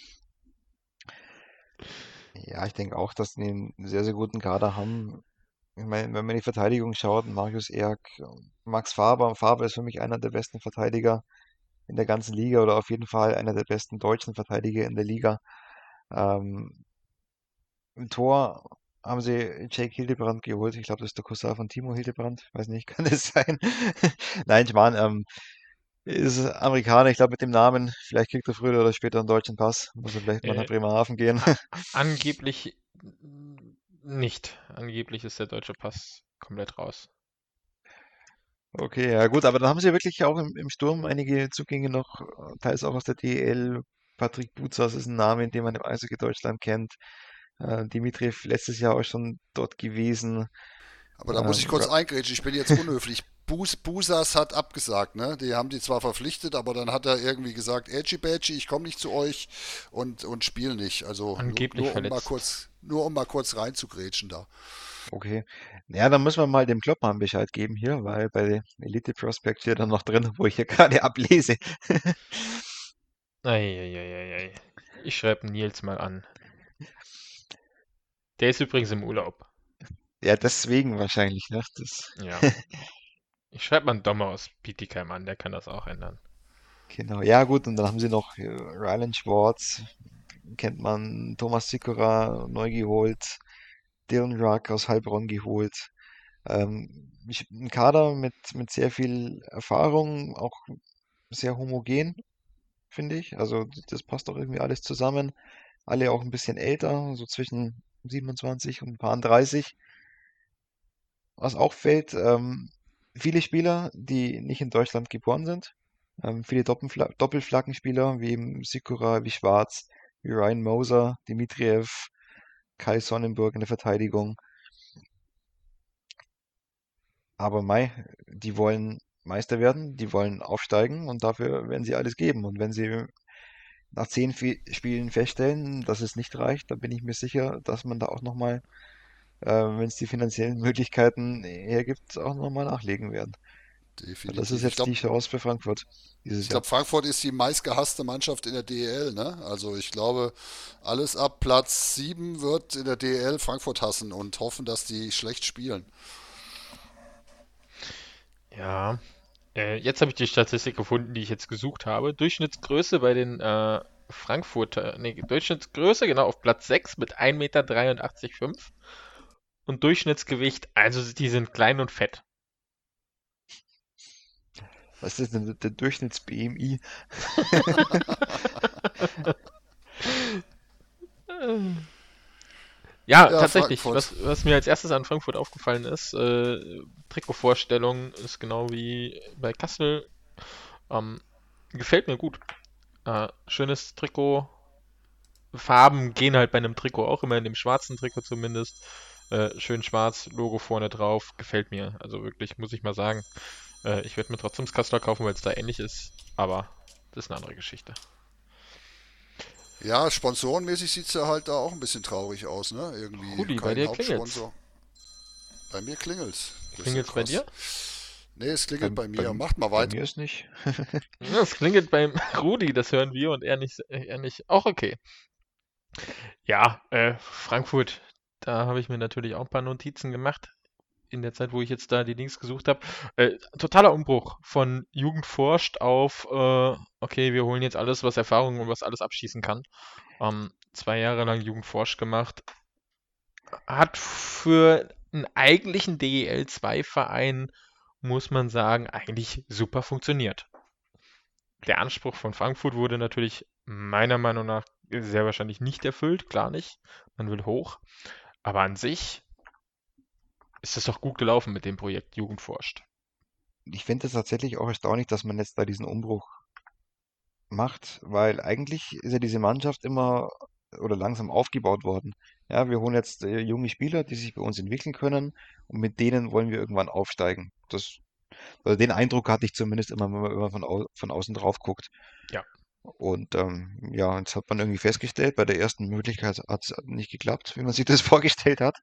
ja, ich denke auch, dass die einen sehr, sehr guten Kader haben. Ich meine, wenn man in die Verteidigung schaut, Marius Erk, Max Faber, Faber ist für mich einer der besten Verteidiger in der ganzen Liga oder auf jeden Fall einer der besten deutschen Verteidiger in der Liga. Ähm, Im Tor haben sie Jake Hildebrand geholt. Ich glaube, das ist der Cousin von Timo Hildebrand. Weiß nicht, kann das sein? Nein, ich meine, ähm, ist Amerikaner, ich glaube mit dem Namen. Vielleicht kriegt er früher oder später einen deutschen Pass. Muss er vielleicht mal nach Äh, Bremerhaven gehen. angeblich nicht. Angeblich ist der deutsche Pass komplett raus. Okay, ja gut, aber dann haben sie ja wirklich auch im, im Sturm einige Zugänge noch, äh, teils auch aus der DEL. Patrick Butzas ist ein Name, den man im Eishockey Deutschland kennt. Äh, Dimitriv letztes Jahr auch schon dort gewesen. Aber da muss ich kurz eingrätschen, ich bin jetzt unhöflich. Bus, Busas hat abgesagt, ne? Die haben die zwar verpflichtet, aber dann hat er irgendwie gesagt, Edgy Badgy, ich komme nicht zu euch und, und spiele nicht. Also nur, Angeblich nur um mal verletzt. kurz, nur um mal kurz reinzugrätschen da. Okay. Ja, dann müssen wir mal dem Kloppmann Bescheid geben hier, weil bei Elite Prospect steht er noch drin, wo ich hier gerade ablese. Eieieiei. Ich schreibe Nils mal an. Der ist übrigens im Urlaub. Ja, deswegen wahrscheinlich, ne? Das, Ja. Ich schreibe mal einen Dommer aus Bietigheim an, der kann das auch ändern. genau. Ja, gut, und dann haben sie noch äh, Rylan Schwartz, kennt man, Thomas Sikora neu geholt, Dylan Ruck aus Heilbronn geholt. Ähm, ich, ein Kader mit, mit sehr viel Erfahrung, auch sehr homogen, finde ich. Also das passt auch irgendwie alles zusammen. Alle auch ein bisschen älter, so zwischen 27 und ein paar 30. Was auch fällt, ähm, viele Spieler, die nicht in Deutschland geboren sind. Ähm, viele Doppelfla Doppelflaggenspieler, wie Sikora, wie Schwarz, wie Ryan Moser, Dimitriev, Kai Sonnenburg in der Verteidigung. Aber Mai, die wollen Meister werden, die wollen aufsteigen und dafür werden sie alles geben. Und wenn sie nach zehn Spielen feststellen, dass es nicht reicht, dann bin ich mir sicher, dass man da auch nochmal, äh, wenn es die finanziellen Möglichkeiten hergibt, auch nochmal nachlegen werden. Und das ist Definitiv. Jetzt glaube, die Chance für Frankfurt dieses ich glaube, Frankfurt ist die meistgehasste Mannschaft in der DEL, ne? Also ich glaube, alles ab Platz 7 wird in der DEL Frankfurt hassen und hoffen, dass die schlecht spielen. Ja. Äh, jetzt habe ich die Statistik gefunden, die ich jetzt gesucht habe. Durchschnittsgröße bei den äh, Frankfurter, nee, Durchschnittsgröße, genau, auf Platz 6 mit 1,83 Meter. Und Durchschnittsgewicht, also die sind klein und fett. Was ist denn der Durchschnitts-BMI? Ja, Ja, tatsächlich. Was, was mir als erstes an Frankfurt aufgefallen ist, äh, Trikotvorstellung ist genau wie bei Kassel. Ähm, gefällt mir gut. Äh, schönes Trikot. Farben gehen halt bei einem Trikot auch immer in dem schwarzen Trikot zumindest. Äh, schön schwarz, Logo vorne drauf, gefällt mir. Also wirklich, muss ich mal sagen. Äh, ich werde mir trotzdem das Kassler kaufen, weil es da ähnlich ist, aber das ist eine andere Geschichte. Ja, sponsorenmäßig sieht es ja halt da auch ein bisschen traurig aus, ne? Irgendwie Rudi, bei dir klingelt's. Bei mir klingelt's. Klingelt's bei dir? Nee, es klingelt bei, bei mir. Bei, Macht mal weiter. Bei mir ist nicht. ja, es klingelt beim Rudi, das hören wir und er nicht. Er nicht. Auch okay. Ja, äh, Frankfurt, da habe ich mir natürlich auch ein paar Notizen gemacht in der Zeit, wo ich jetzt da die Links gesucht habe. Äh, totaler Umbruch von Jugend forscht auf, äh, okay, wir holen jetzt alles, was Erfahrung und was alles abschießen kann. Ähm, zwei Jahre lang Jugend forscht gemacht. Hat für einen eigentlichen DEL 2 Verein, muss man sagen, eigentlich super funktioniert. Der Anspruch von Frankfurt wurde natürlich meiner Meinung nach sehr wahrscheinlich nicht erfüllt, klar nicht. Man will hoch. Aber an sich ist es doch gut gelaufen mit dem Projekt Jugend forscht. Ich finde es tatsächlich auch erstaunlich, dass man jetzt da diesen Umbruch macht, weil eigentlich ist ja diese Mannschaft immer oder langsam aufgebaut worden. Ja, wir holen jetzt äh, junge Spieler, die sich bei uns entwickeln können und mit denen wollen wir irgendwann aufsteigen. Das, also den Eindruck hatte ich zumindest immer, wenn man von, au von außen drauf guckt. Ja. Und ähm, ja, jetzt hat man irgendwie festgestellt, bei der ersten Möglichkeit hat es nicht geklappt, wie man sich das vorgestellt hat.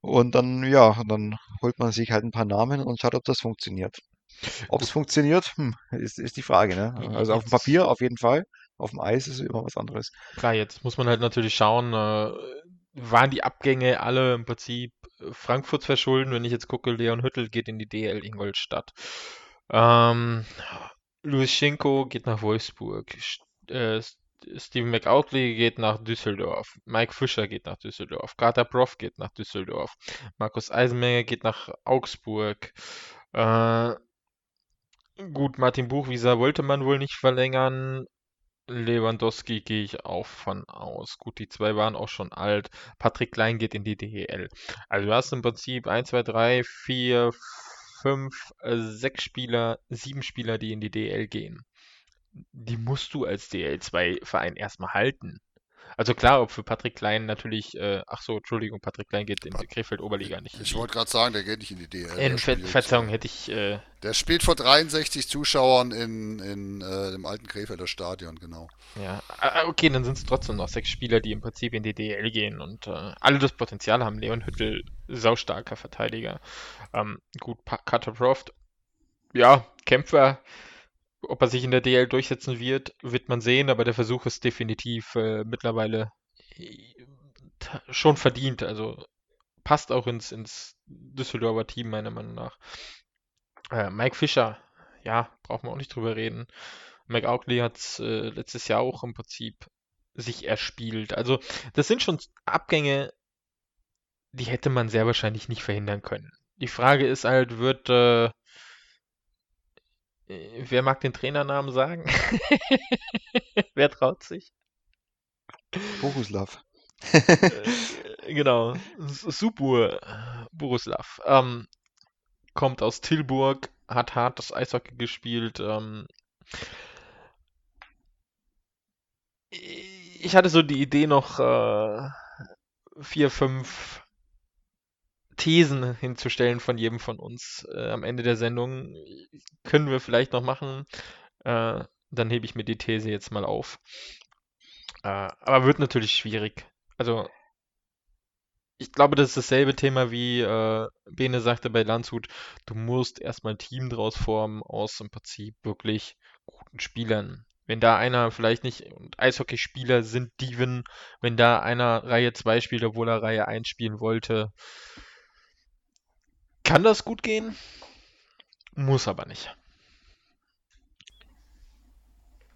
Und dann, ja, dann holt man sich halt ein paar Namen und schaut, ob das funktioniert. Ob es funktioniert, hm, ist, ist die Frage, ne? Also auf dem Papier auf jeden Fall, auf dem Eis ist immer was anderes. Klar, jetzt muss man halt natürlich schauen, äh, waren die Abgänge alle im Prinzip Frankfurts verschulden? Wenn ich jetzt gucke, Leon Hüttel geht in die DL Ingolstadt. Ähm, Luischenko geht nach Wolfsburg. Äh, Steven McAutley geht nach Düsseldorf. Mike Fischer geht nach Düsseldorf. Carter Prof geht nach Düsseldorf. Markus Eisenmenger geht nach Augsburg. Äh, gut, Martin Buchwieser wollte man wohl nicht verlängern. Lewandowski gehe ich auch von aus. Gut, die zwei waren auch schon alt. Patrick Klein geht in die DEL. Also du hast im Prinzip 1, 2, 3, 4, 5, 6 Spieler, 7 Spieler, die in die DEL gehen die musst du als DL2-Verein erstmal halten. Also klar, ob für Patrick Klein natürlich, äh, ach so, Entschuldigung, Patrick Klein geht in die Krefeld-Oberliga nicht. Ich wollte gerade sagen, der geht nicht in die DL. In Ver Verzeihung, hätte ich. Äh, der spielt vor 63 Zuschauern in, in äh, dem alten Krefelder Stadion, genau. Ja, ah, ah, okay, dann sind es trotzdem noch sechs Spieler, die im Prinzip in die DL gehen und äh, alle das Potenzial haben. Leon Hüttel, saustarker Verteidiger. Ähm, gut, Carter Proft, ja, Kämpfer ob er sich in der DL durchsetzen wird, wird man sehen, aber der Versuch ist definitiv äh, mittlerweile äh, schon verdient. Also passt auch ins, ins Düsseldorfer Team, meiner Meinung nach. Äh, Mike Fischer, ja, brauchen wir auch nicht drüber reden. Mike Aukley hat es äh, letztes Jahr auch im Prinzip sich erspielt. Also, das sind schon Abgänge, die hätte man sehr wahrscheinlich nicht verhindern können. Die Frage ist halt, wird äh, wer mag den Trainernamen sagen? Wer traut sich? Bohuslav. Äh, genau, Subur Bohuslav. Ähm, kommt aus Tilburg, hat hart das Eishockey gespielt. Ähm, ich hatte so die Idee noch äh, vier, fünf Thesen hinzustellen von jedem von uns äh, am Ende der Sendung. Können wir vielleicht noch machen. Äh, dann hebe ich mir die These jetzt mal auf. Äh, aber wird natürlich schwierig. Also, ich glaube, das ist dasselbe Thema wie äh, Bene sagte bei Landshut. Du musst erstmal ein Team draus formen aus im Prinzip wirklich guten Spielern. Wenn da einer vielleicht nicht, und Eishockeyspieler sind Dieven, wenn da einer Reihe 2 spielt, obwohl er Reihe 1 spielen wollte, kann das gut gehen, muss aber nicht.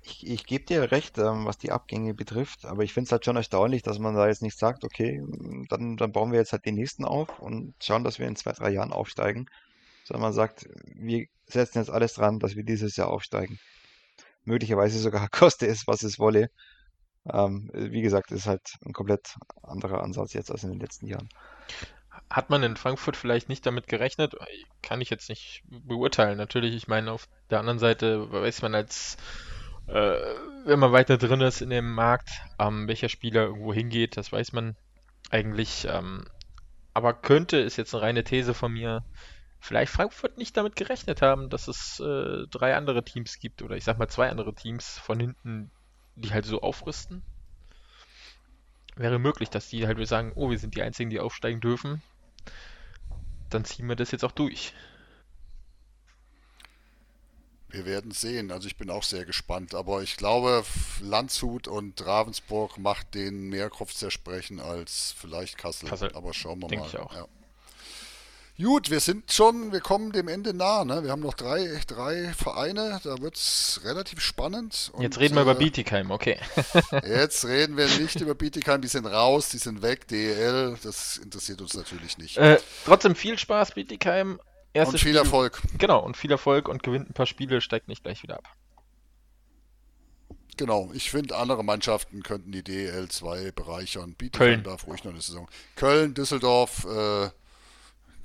Ich, ich gebe dir recht, ähm, was die Abgänge betrifft, aber ich finde es halt schon erstaunlich, dass man da jetzt nicht sagt, okay, dann, dann bauen wir jetzt halt den nächsten auf und schauen, dass wir in zwei, drei Jahren aufsteigen, sondern man sagt, wir setzen jetzt alles dran, dass wir dieses Jahr aufsteigen. Möglicherweise sogar koste es, was es wolle. Ähm, wie gesagt, ist halt ein komplett anderer Ansatz jetzt als in den letzten Jahren hat man in Frankfurt vielleicht nicht damit gerechnet? Kann ich jetzt nicht beurteilen. Natürlich, ich meine, auf der anderen Seite weiß man als, äh, wenn man weiter drin ist in dem Markt, ähm, welcher Spieler irgendwo hingeht, das weiß man eigentlich. Ähm, aber könnte, ist jetzt eine reine These von mir, vielleicht Frankfurt nicht damit gerechnet haben, dass es äh, drei andere Teams gibt oder ich sag mal zwei andere Teams von hinten, die halt so aufrüsten. Wäre möglich, dass die halt sagen, oh, wir sind die Einzigen, die aufsteigen dürfen. Dann ziehen wir das jetzt auch durch. Wir werden sehen. Also ich bin auch sehr gespannt. Aber ich glaube, Landshut und Ravensburg macht den mehr Kopfzersprechen als vielleicht Kassel. Kassel. Aber schauen wir Denke mal. ich auch. Ja. Gut, wir sind schon, wir kommen dem Ende nah. Ne? Wir haben noch drei, drei Vereine, da wird es relativ spannend. Und, Jetzt reden wir über äh, Bietigheim, okay. Jetzt reden wir nicht über Bietigheim, die sind raus, die sind weg, DEL, das interessiert uns natürlich nicht. Äh, trotzdem viel Spaß, Bietigheim. Erstes und viel Spiel- Erfolg. Genau, und viel Erfolg und gewinnt ein paar Spiele, steigt nicht gleich wieder ab. Genau, ich finde, andere Mannschaften könnten die DEL 2 bereichern. Bietigheim Köln. darf ruhig noch eine Saison. Köln, Düsseldorf, äh,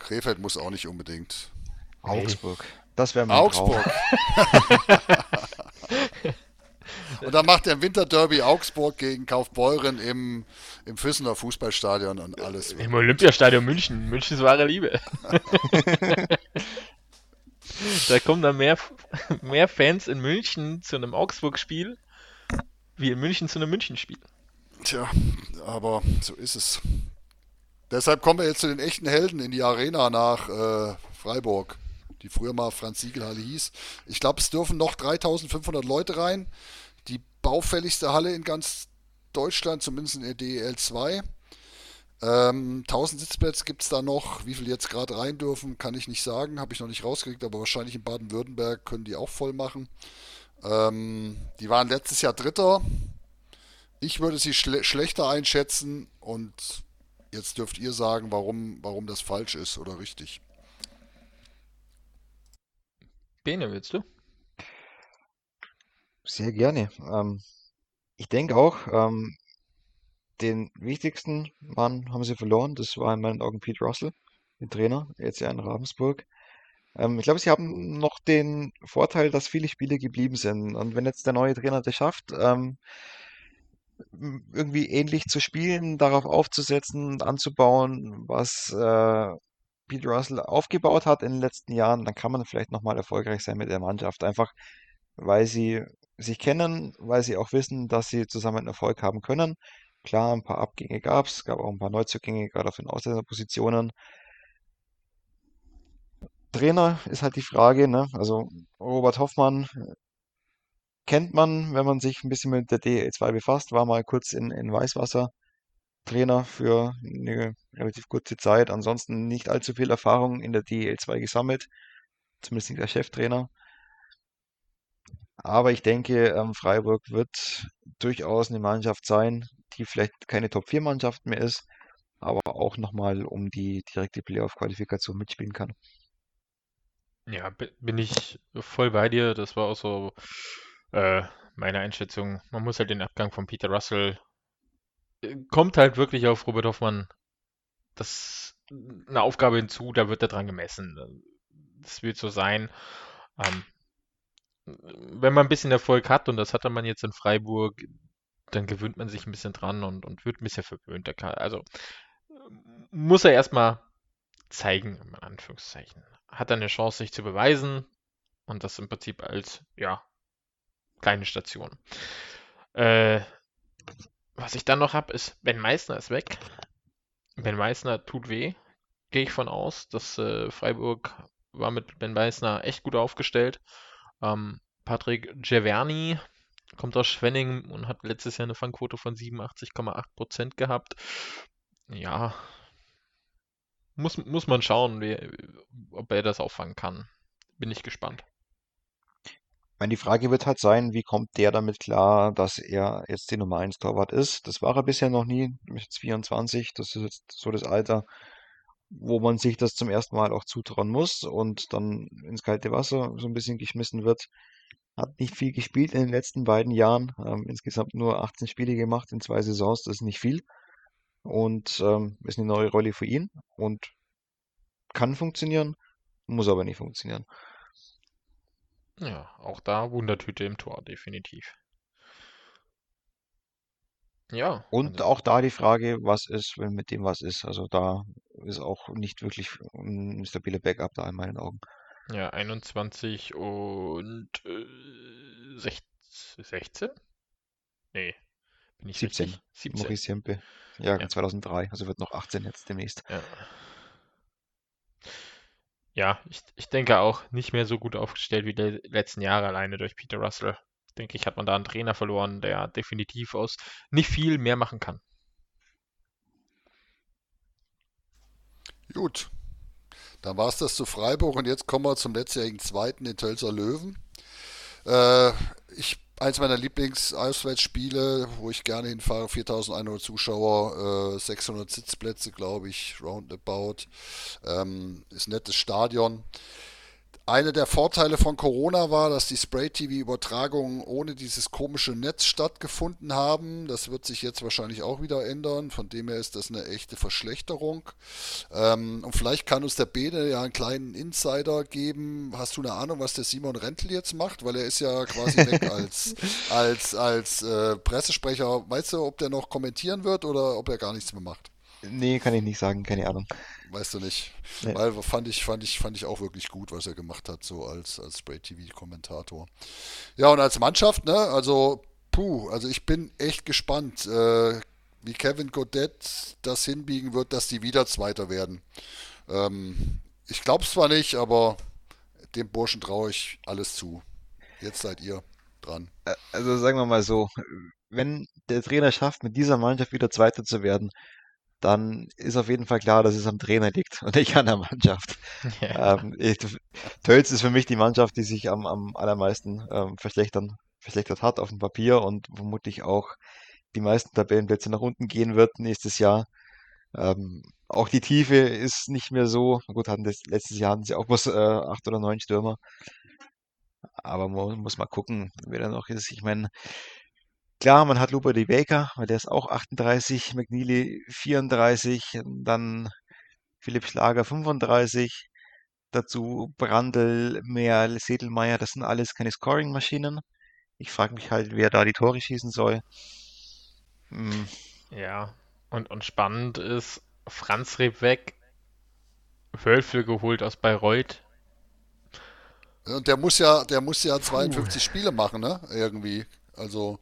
Krefeld muss auch nicht unbedingt. Augsburg. Das wäre mein Augsburg. Traum. Und dann macht der Winterderby Augsburg gegen Kaufbeuren im, im Füssener Fußballstadion und alles. Im Olympiastadion München, Münchens wahre Liebe. da kommen dann mehr, mehr Fans in München zu einem Augsburg-Spiel, wie in München zu einem München-Spiel. Tja, aber so ist es. Deshalb kommen wir jetzt zu den echten Helden in die Arena nach äh, Freiburg, die früher mal Franz-Siegel-Halle hieß. Ich glaube, es dürfen noch 3500 Leute rein. Die baufälligste Halle in ganz Deutschland, zumindest in der DEL 2. Ähm, 1000 Sitzplätze gibt es da noch. Wie viel jetzt gerade rein dürfen, kann ich nicht sagen. Habe ich noch nicht rausgekriegt, aber wahrscheinlich in Baden-Württemberg können die auch voll machen. Ähm, die waren letztes Jahr Dritter. Ich würde sie schle schlechter einschätzen und jetzt dürft ihr sagen, warum, warum das falsch ist oder richtig. Bene, willst du? Sehr gerne. Ähm, ich denke auch, ähm, den wichtigsten Mann haben sie verloren. Das war in meinen Augen Pete Russell, den Trainer, jetzt ja in Ravensburg. Ähm, ich glaube, sie haben noch den Vorteil, dass viele Spiele geblieben sind. Und wenn jetzt der neue Trainer das schafft, ähm, irgendwie ähnlich zu spielen, darauf aufzusetzen, anzubauen, was äh, Pete Russell aufgebaut hat in den letzten Jahren, dann kann man vielleicht nochmal erfolgreich sein mit der Mannschaft. Einfach weil sie sich kennen, weil sie auch wissen, dass sie zusammen Erfolg haben können. Klar, ein paar Abgänge gab es, gab auch ein paar Neuzugänge, gerade auf den Ausländerpositionen. Trainer ist halt die Frage, ne? Also Robert Hoffmann kennt man, wenn man sich ein bisschen mit der DL2 befasst, war mal kurz in, in Weißwasser Trainer für eine relativ kurze Zeit. Ansonsten nicht allzu viel Erfahrung in der DL2 gesammelt, zumindest nicht der Cheftrainer. Aber ich denke, ähm, Freiburg wird durchaus eine Mannschaft sein, die vielleicht keine Top-4-Mannschaft mehr ist, aber auch nochmal um die direkte Playoff-Qualifikation mitspielen kann. Ja, bi- bin ich voll bei dir. Das war auch so äh, meine Einschätzung. Man muss halt den Abgang von Peter Russell, äh, kommt halt wirklich auf Robert Hoffmann das eine Aufgabe hinzu, da wird er dran gemessen. Das wird so sein. Ähm, wenn man ein bisschen Erfolg hat, und das hatte man jetzt in Freiburg, dann gewöhnt man sich ein bisschen dran und, und wird ein bisschen verwöhnt. Also muss er erstmal zeigen, in Anführungszeichen. Hat er eine Chance, sich zu beweisen und das im Prinzip als, ja, kleine Station. Äh, was ich dann noch habe, ist, Ben Meissner ist weg. Ben Meissner tut weh, gehe ich von aus. dass äh, Freiburg war mit Ben Meissner echt gut aufgestellt. Ähm, Patrick Giverni kommt aus Schwenning und hat letztes Jahr eine Fangquote von 87,8% gehabt. Ja, muss, muss man schauen, wie, ob er das auffangen kann. Bin ich gespannt. Meine, die Frage wird halt sein, wie kommt der damit klar, dass er jetzt die Nummer 1 Torwart ist? Das war er bisher noch nie, ist jetzt 24, das ist jetzt so das Alter, wo man sich das zum ersten Mal auch zutrauen muss und dann ins kalte Wasser so ein bisschen geschmissen wird. Hat nicht viel gespielt in den letzten beiden Jahren, ähm, insgesamt nur 18 Spiele gemacht in zwei Saisons, das ist nicht viel und ähm, ist eine neue Rolle für ihn und kann funktionieren, muss aber nicht funktionieren. Ja, auch da Wundertüte im Tor, definitiv. Ja, Und also auch da die Frage, was ist, wenn mit dem was ist. Also da ist auch nicht wirklich ein stabiler Backup da in meinen Augen. ja, 21 und äh, 16? 16? Nee, bin ich 17, richtig? 17. Maurice Hempe, Jahrgang Ja, 2003, also wird noch 18 jetzt demnächst. ja. Ja, ich, ich denke auch nicht mehr so gut aufgestellt wie die letzten Jahre alleine durch Peter Russell. Denke ich, hat man da einen Trainer verloren, der definitiv aus nicht viel mehr machen kann. Gut, dann war es das zu Freiburg und jetzt kommen wir zum letztjährigen Zweiten, den Tölzer Löwen. Äh, ich, eins meiner Lieblings-Auswärtsspiele, wo ich gerne hinfahre, 4100 Zuschauer, äh, 600 Sitzplätze, glaube ich, roundabout. Ähm, ist ein nettes Stadion. Einer der Vorteile von Corona war, dass die Spray-TV-Übertragungen ohne dieses komische Netz stattgefunden haben. Das wird sich jetzt wahrscheinlich auch wieder ändern. Von dem her ist das eine echte Verschlechterung. Ähm, und vielleicht kann uns der Bene ja einen kleinen Insider geben. Hast du eine Ahnung, was der Simon Rentel jetzt macht? Weil er ist ja quasi weg als, als, als äh, Pressesprecher. Weißt du, ob der noch kommentieren wird oder ob er gar nichts mehr macht? Nee, kann ich nicht sagen, keine Ahnung. Weißt du nicht. Nee. Weil fand ich, fand ich, fand ich auch wirklich gut, was er gemacht hat, so als, als Spray-TV-Kommentator. Ja, und als Mannschaft, ne, also, puh, also ich bin echt gespannt, äh, wie Kevin Godet das hinbiegen wird, dass die wieder Zweiter werden. Ähm, ich glaube zwar nicht, aber dem Burschen traue ich alles zu. Jetzt seid ihr dran. Also sagen wir mal so, wenn der Trainer schafft, mit dieser Mannschaft wieder Zweiter zu werden, dann ist auf jeden Fall klar, dass es am Trainer liegt und nicht an der Mannschaft. Ja, Ähm, ich, Tölz ist für mich die Mannschaft, die sich am, am allermeisten ähm, verschlechtern, verschlechtert hat auf dem Papier und vermutlich auch die meisten Tabellenplätze nach unten gehen wird nächstes Jahr. Ähm, auch die Tiefe ist nicht mehr so. Gut, hatten das, letztes Jahr hatten sie auch bloß äh, acht oder neun Stürmer. Aber man muss mal gucken, wer da noch ist. Ich meine, klar, man hat Lupa de Baker, weil der ist auch 38, McNeely 34, dann Philipp Schlager 35. Dazu Brandl, Merl, Sedelmeier, das sind alles keine Scoring-Maschinen. Ich frage mich halt, wer da die Tore schießen soll. Hm, ja. Und, und spannend ist, Franz Rehbeck, Wölfe geholt aus Bayreuth. Und der muss ja, der muss ja Puh. 52 Spiele machen, ne? Irgendwie. Also,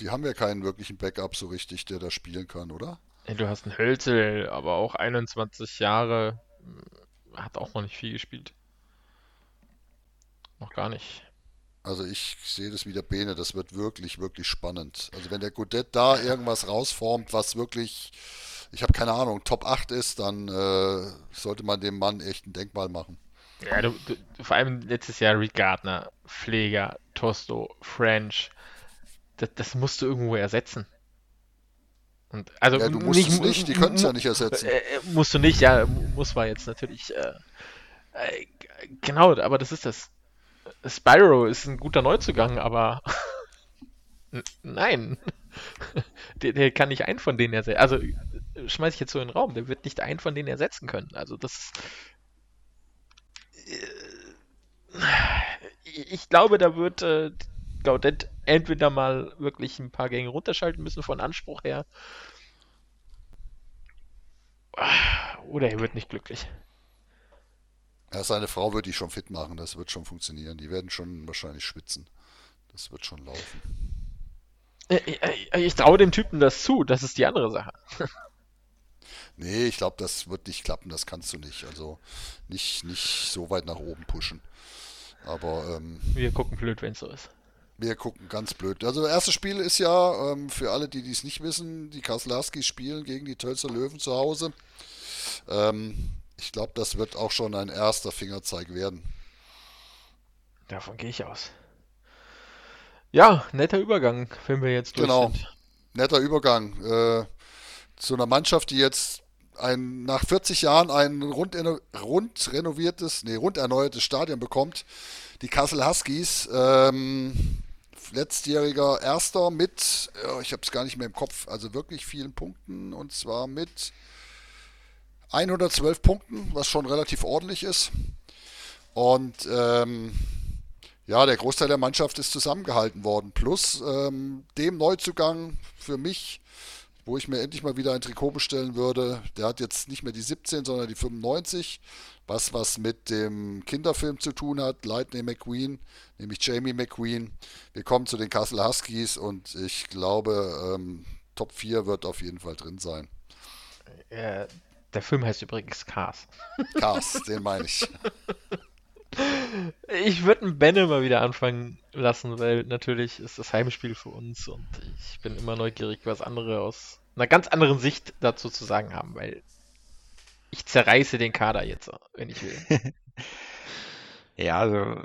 die haben ja keinen wirklichen Backup so richtig, der da spielen kann, oder? Du hast einen Hölzel, aber auch 21 Jahre, hm, hat auch noch nicht viel gespielt. Noch gar nicht. Also ich sehe das wie der Bene, das wird wirklich, wirklich spannend. Also wenn der Godet da irgendwas rausformt, was wirklich, ich habe keine Ahnung, Top 8 ist, dann äh, sollte man dem Mann echt ein Denkmal machen. Ja, du, du, vor allem letztes Jahr Rick Gardner, Pfleger, Tosto, French. Das, das musst du irgendwo ersetzen. Und also Ja, du musst nicht, es nicht, die können es ja nicht ersetzen. äh, äh, musst du nicht, ja, mu- muss man jetzt natürlich. Äh, äh, genau, aber das ist das. Spyro ist ein guter Neuzugang, aber nein. Der, der kann nicht einen von denen ersetzen. Also äh, schmeiß ich jetzt so in den Raum, der wird nicht einen von denen ersetzen können. Also das. Ich ich glaube, da wird äh, Gaudet entweder mal wirklich ein paar Gänge runterschalten müssen von Anspruch her, oder er wird nicht glücklich. Ja, seine Frau wird die schon fit machen, das wird schon funktionieren. Die werden schon wahrscheinlich schwitzen. Das wird schon laufen. Äh, äh, Ich traue dem Typen das zu, das ist die andere Sache. Nee, ich glaube, das wird nicht klappen, das kannst du nicht. Also nicht, nicht so weit nach oben pushen. Aber ähm, Wir gucken blöd, wenn es so ist. Wir gucken ganz blöd. Also das erste Spiel ist ja, ähm, für alle, die dies nicht wissen, die Kaslarskis spielen gegen die Tölzer Löwen zu Hause. Ähm, ich glaube, das wird auch schon ein erster Fingerzeig werden. Davon gehe ich aus. Ja, netter Übergang, wenn wir jetzt durch Genau. sind. Netter Übergang äh, zu einer Mannschaft, die jetzt ein, nach 40 Jahren ein rund, rund renoviertes, nee, rund erneuertes Stadion bekommt. Die Kassel Huskies, ähm, letztjähriger Erster mit, ich habe es gar nicht mehr im Kopf, also wirklich vielen Punkten und zwar mit 112 Punkten, was schon relativ ordentlich ist. Und ähm, ja, der Großteil der Mannschaft ist zusammengehalten worden. Plus ähm, dem Neuzugang für mich, wo ich mir endlich mal wieder ein Trikot bestellen würde, der hat jetzt nicht mehr die 17, sondern die 95. Was was mit dem Kinderfilm zu tun hat, Lightning McQueen, nämlich Jamie McQueen. Wir kommen zu den Kassel Huskies und ich glaube, ähm, Top 4 wird auf jeden Fall drin sein. Äh, der Film heißt übrigens Cars. Cars, den meine ich. Ich würde einen Benne mal wieder anfangen lassen, weil natürlich ist das Heimspiel für uns und ich bin immer neugierig, was andere aus einer ganz anderen Sicht dazu zu sagen haben, weil ich zerreiße den Kader jetzt, wenn ich will. ja, also,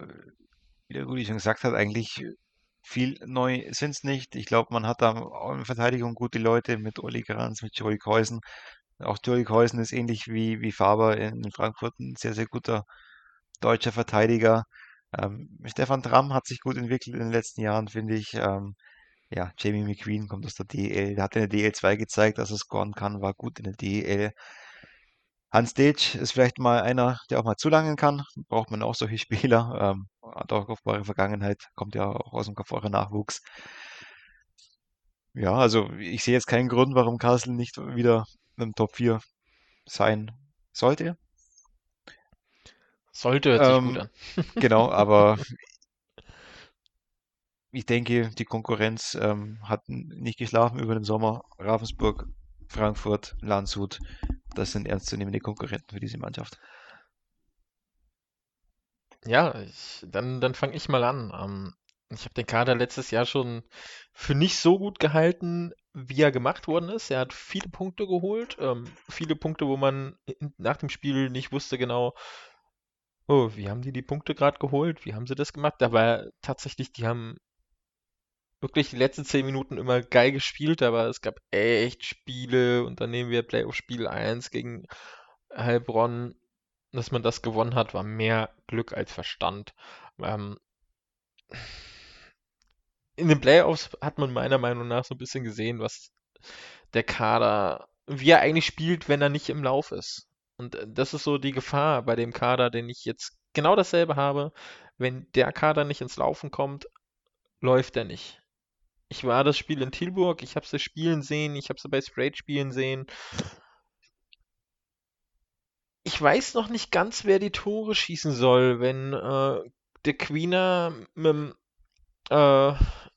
wie der Rudi schon gesagt hat, eigentlich viel neu sind es nicht. Ich glaube, man hat da auch in Verteidigung gute Leute mit Olli Granz, mit Joey Keusen. Auch Joey Keusen ist ähnlich wie, wie Faber in Frankfurt ein sehr, sehr guter deutscher Verteidiger. Ähm, Stefan Tramm hat sich gut entwickelt in den letzten Jahren, finde ich. Ähm, ja, Jamie McQueen kommt aus der DEL. Der hat in der DEL2 gezeigt, dass er scoren kann, war gut in der DEL. Hans Dilch ist vielleicht mal einer, der auch mal zulangen kann. Braucht man auch solche Spieler. Ähm, hat auch kopfbare Vergangenheit, kommt ja auch aus dem kopfbare Nachwuchs. Ja, also ich sehe jetzt keinen Grund, warum Kassel nicht wieder im Top 4 sein sollte. Sollte hört sich gut Ähm, an. genau, aber ich denke, die Konkurrenz ähm, hat nicht geschlafen über den Sommer. Ravensburg, Frankfurt, Landshut, das sind ernstzunehmende Konkurrenten für diese Mannschaft. Ja, ich, dann, dann fange ich mal an. Ähm, ich habe den Kader letztes Jahr schon für nicht so gut gehalten, wie er gemacht worden ist. Er hat viele Punkte geholt, ähm, viele Punkte, wo man nach dem Spiel nicht wusste genau, oh, wie haben die die Punkte gerade geholt? Wie haben sie das gemacht? Aber tatsächlich, die haben wirklich die letzten zehn Minuten immer geil gespielt, aber es gab echt Spiele und dann nehmen wir Playoff-Spiel 1 gegen Heilbronn, dass man das gewonnen hat, war mehr Glück als Verstand. Ähm, in den Playoffs hat man meiner Meinung nach so ein bisschen gesehen, was der Kader, wie er eigentlich spielt, wenn er nicht im Lauf ist. Und äh, das ist so die Gefahr bei dem Kader, den ich jetzt genau dasselbe habe. Wenn der Kader nicht ins Laufen kommt, läuft er nicht. Ich war das Spiel in Tilburg, ich habe sie spielen sehen, ich habe sie bei Sprayed spielen sehen. Ich weiß noch nicht ganz, wer die Tore schießen soll, wenn äh, der Queener mit dem äh,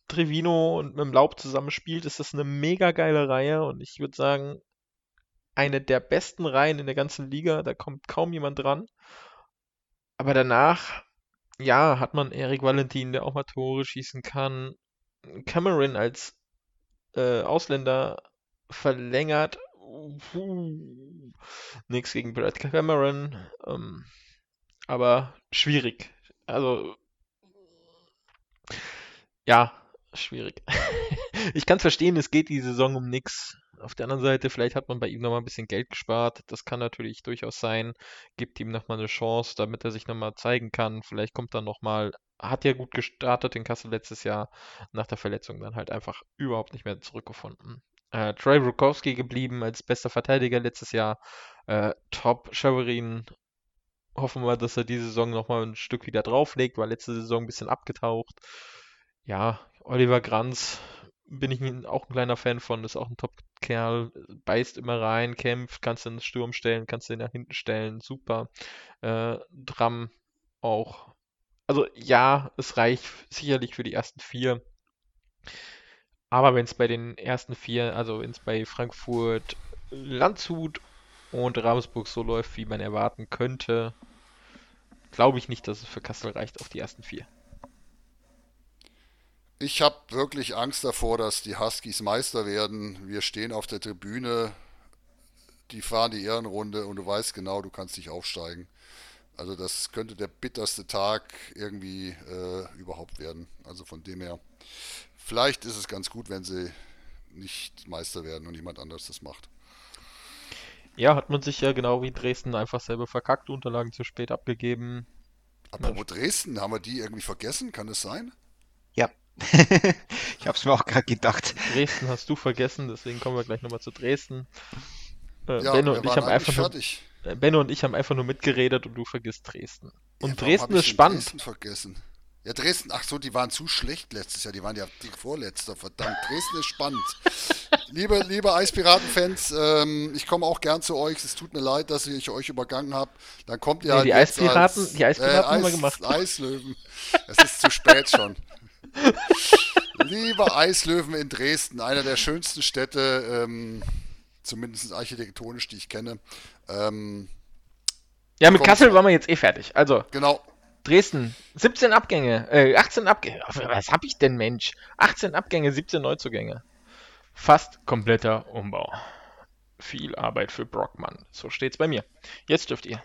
Trevino und mit dem Laub zusammenspielt, ist das eine mega geile Reihe und ich würde sagen, eine der besten Reihen in der ganzen Liga, da kommt kaum jemand dran. Aber danach, ja, hat man Erik Valentin, der auch mal Tore schießen kann. Cameron als äh, Ausländer verlängert. Uh, nichts gegen Brad Cameron, ähm, aber schwierig. Also, ja, schwierig. Ich kann es verstehen, es geht die Saison um nichts. Auf der anderen Seite, vielleicht hat man bei ihm nochmal ein bisschen Geld gespart. Das kann natürlich durchaus sein. Gibt ihm nochmal eine Chance, damit er sich nochmal zeigen kann. Vielleicht kommt er nochmal. Hat ja gut gestartet in Kassel letztes Jahr. Nach der Verletzung dann halt einfach überhaupt nicht mehr zurückgefunden. Äh, Troy Rukowski geblieben als bester Verteidiger letztes Jahr. Äh, top. Severin hoffen wir, dass er diese Saison nochmal ein Stück wieder drauflegt, war letzte Saison ein bisschen abgetaucht. Ja, Oliver Granz bin ich auch ein kleiner Fan von, ist auch ein Top-Kerl, beißt immer rein, kämpft, kannst du in den Sturm stellen, kannst du ihn nach hinten stellen, super. Äh, Dram auch. Also ja, es reicht sicherlich für die ersten vier. Aber wenn es bei den ersten vier, also wenn es bei Frankfurt, Landshut und Ravensburg so läuft, wie man erwarten könnte, glaube ich nicht, dass es für Kassel reicht auf die ersten vier. Ich habe wirklich Angst davor, dass die Huskies Meister werden. Wir stehen auf der Tribüne, die fahren die Ehrenrunde und du weißt genau, du kannst nicht aufsteigen. Also das könnte der bitterste Tag irgendwie äh, überhaupt werden. Also von dem her, vielleicht ist es ganz gut, wenn sie nicht Meister werden und jemand anderes das macht. Ja, hat man sich ja genau wie Dresden einfach selber verkackt, Unterlagen zu spät abgegeben. Apropos Dresden, haben wir die irgendwie vergessen? Kann es sein? Ich habe es mir auch gerade gedacht. Dresden hast du vergessen, deswegen kommen wir gleich nochmal zu Dresden. Äh, Ja, Benno und ich haben einfach nur, äh, Benno und ich haben einfach nur mitgeredet und du vergisst Dresden. Und Ja, Dresden ist spannend. Dresden vergessen. Ja, Dresden, ach so, die waren zu schlecht letztes Jahr. Die waren ja die Vorletzter, verdammt. Dresden ist spannend. liebe, liebe Eispiraten-Fans, ähm, ich komme auch gern zu euch. Es tut mir leid, dass ich euch übergangen habe. Dann kommt ihr Nee, halt die jetzt Eispiraten- als, die Eispiraten äh, haben wir Eis, gemacht. Eislöwen. Es ist zu spät schon. Liebe Eislöwen in Dresden, einer der schönsten Städte, ähm, zumindest architektonisch, die ich kenne. Ähm, Ja, mit. Kassel waren wir jetzt eh fertig. Also, genau, Dresden, 17 Abgänge, äh, 18 Abgänge. Was hab ich denn, Mensch? 18 Abgänge, 17 Neuzugänge. Fast kompletter Umbau. Viel Arbeit für Brockmann. So steht's bei mir. Jetzt dürft ihr.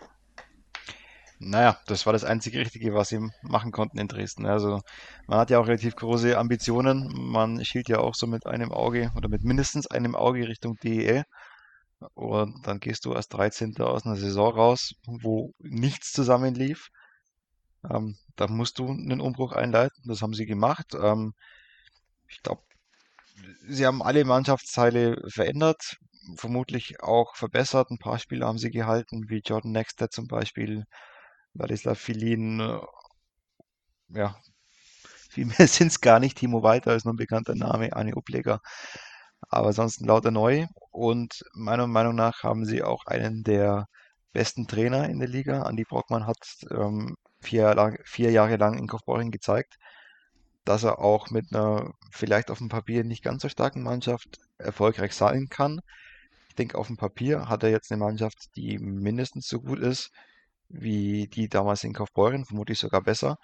Naja, das war das einzige Richtige, was sie machen konnten in Dresden. Also man hat ja auch relativ große Ambitionen. Man schielt ja auch so mit einem Auge oder mit mindestens einem Auge Richtung DEL. Und dann gehst du als 13. aus einer Saison raus, wo nichts zusammenlief. Ähm, da musst du einen Umbruch einleiten. Das haben sie gemacht. Ähm, ich glaube, sie haben alle Mannschaftsteile verändert, vermutlich auch verbessert. Ein paar Spieler haben sie gehalten, wie Jordan Nexter zum Beispiel. Ladislav Filin, äh, ja, viel mehr sind es gar nicht. Timo Walter ist noch ein bekannter Name, Arne Upleger. Aber ansonsten lauter neu. Und meiner Meinung nach haben sie auch einen der besten Trainer in der Liga. Andi Brockmann hat ähm, vier, Jahre lang, vier Jahre lang in Kaufbeuren gezeigt, dass er auch mit einer vielleicht auf dem Papier nicht ganz so starken Mannschaft erfolgreich sein kann. Ich denke, auf dem Papier hat er jetzt eine Mannschaft, die mindestens so gut ist wie die damals in Kaufbeuren, vermutlich sogar besser.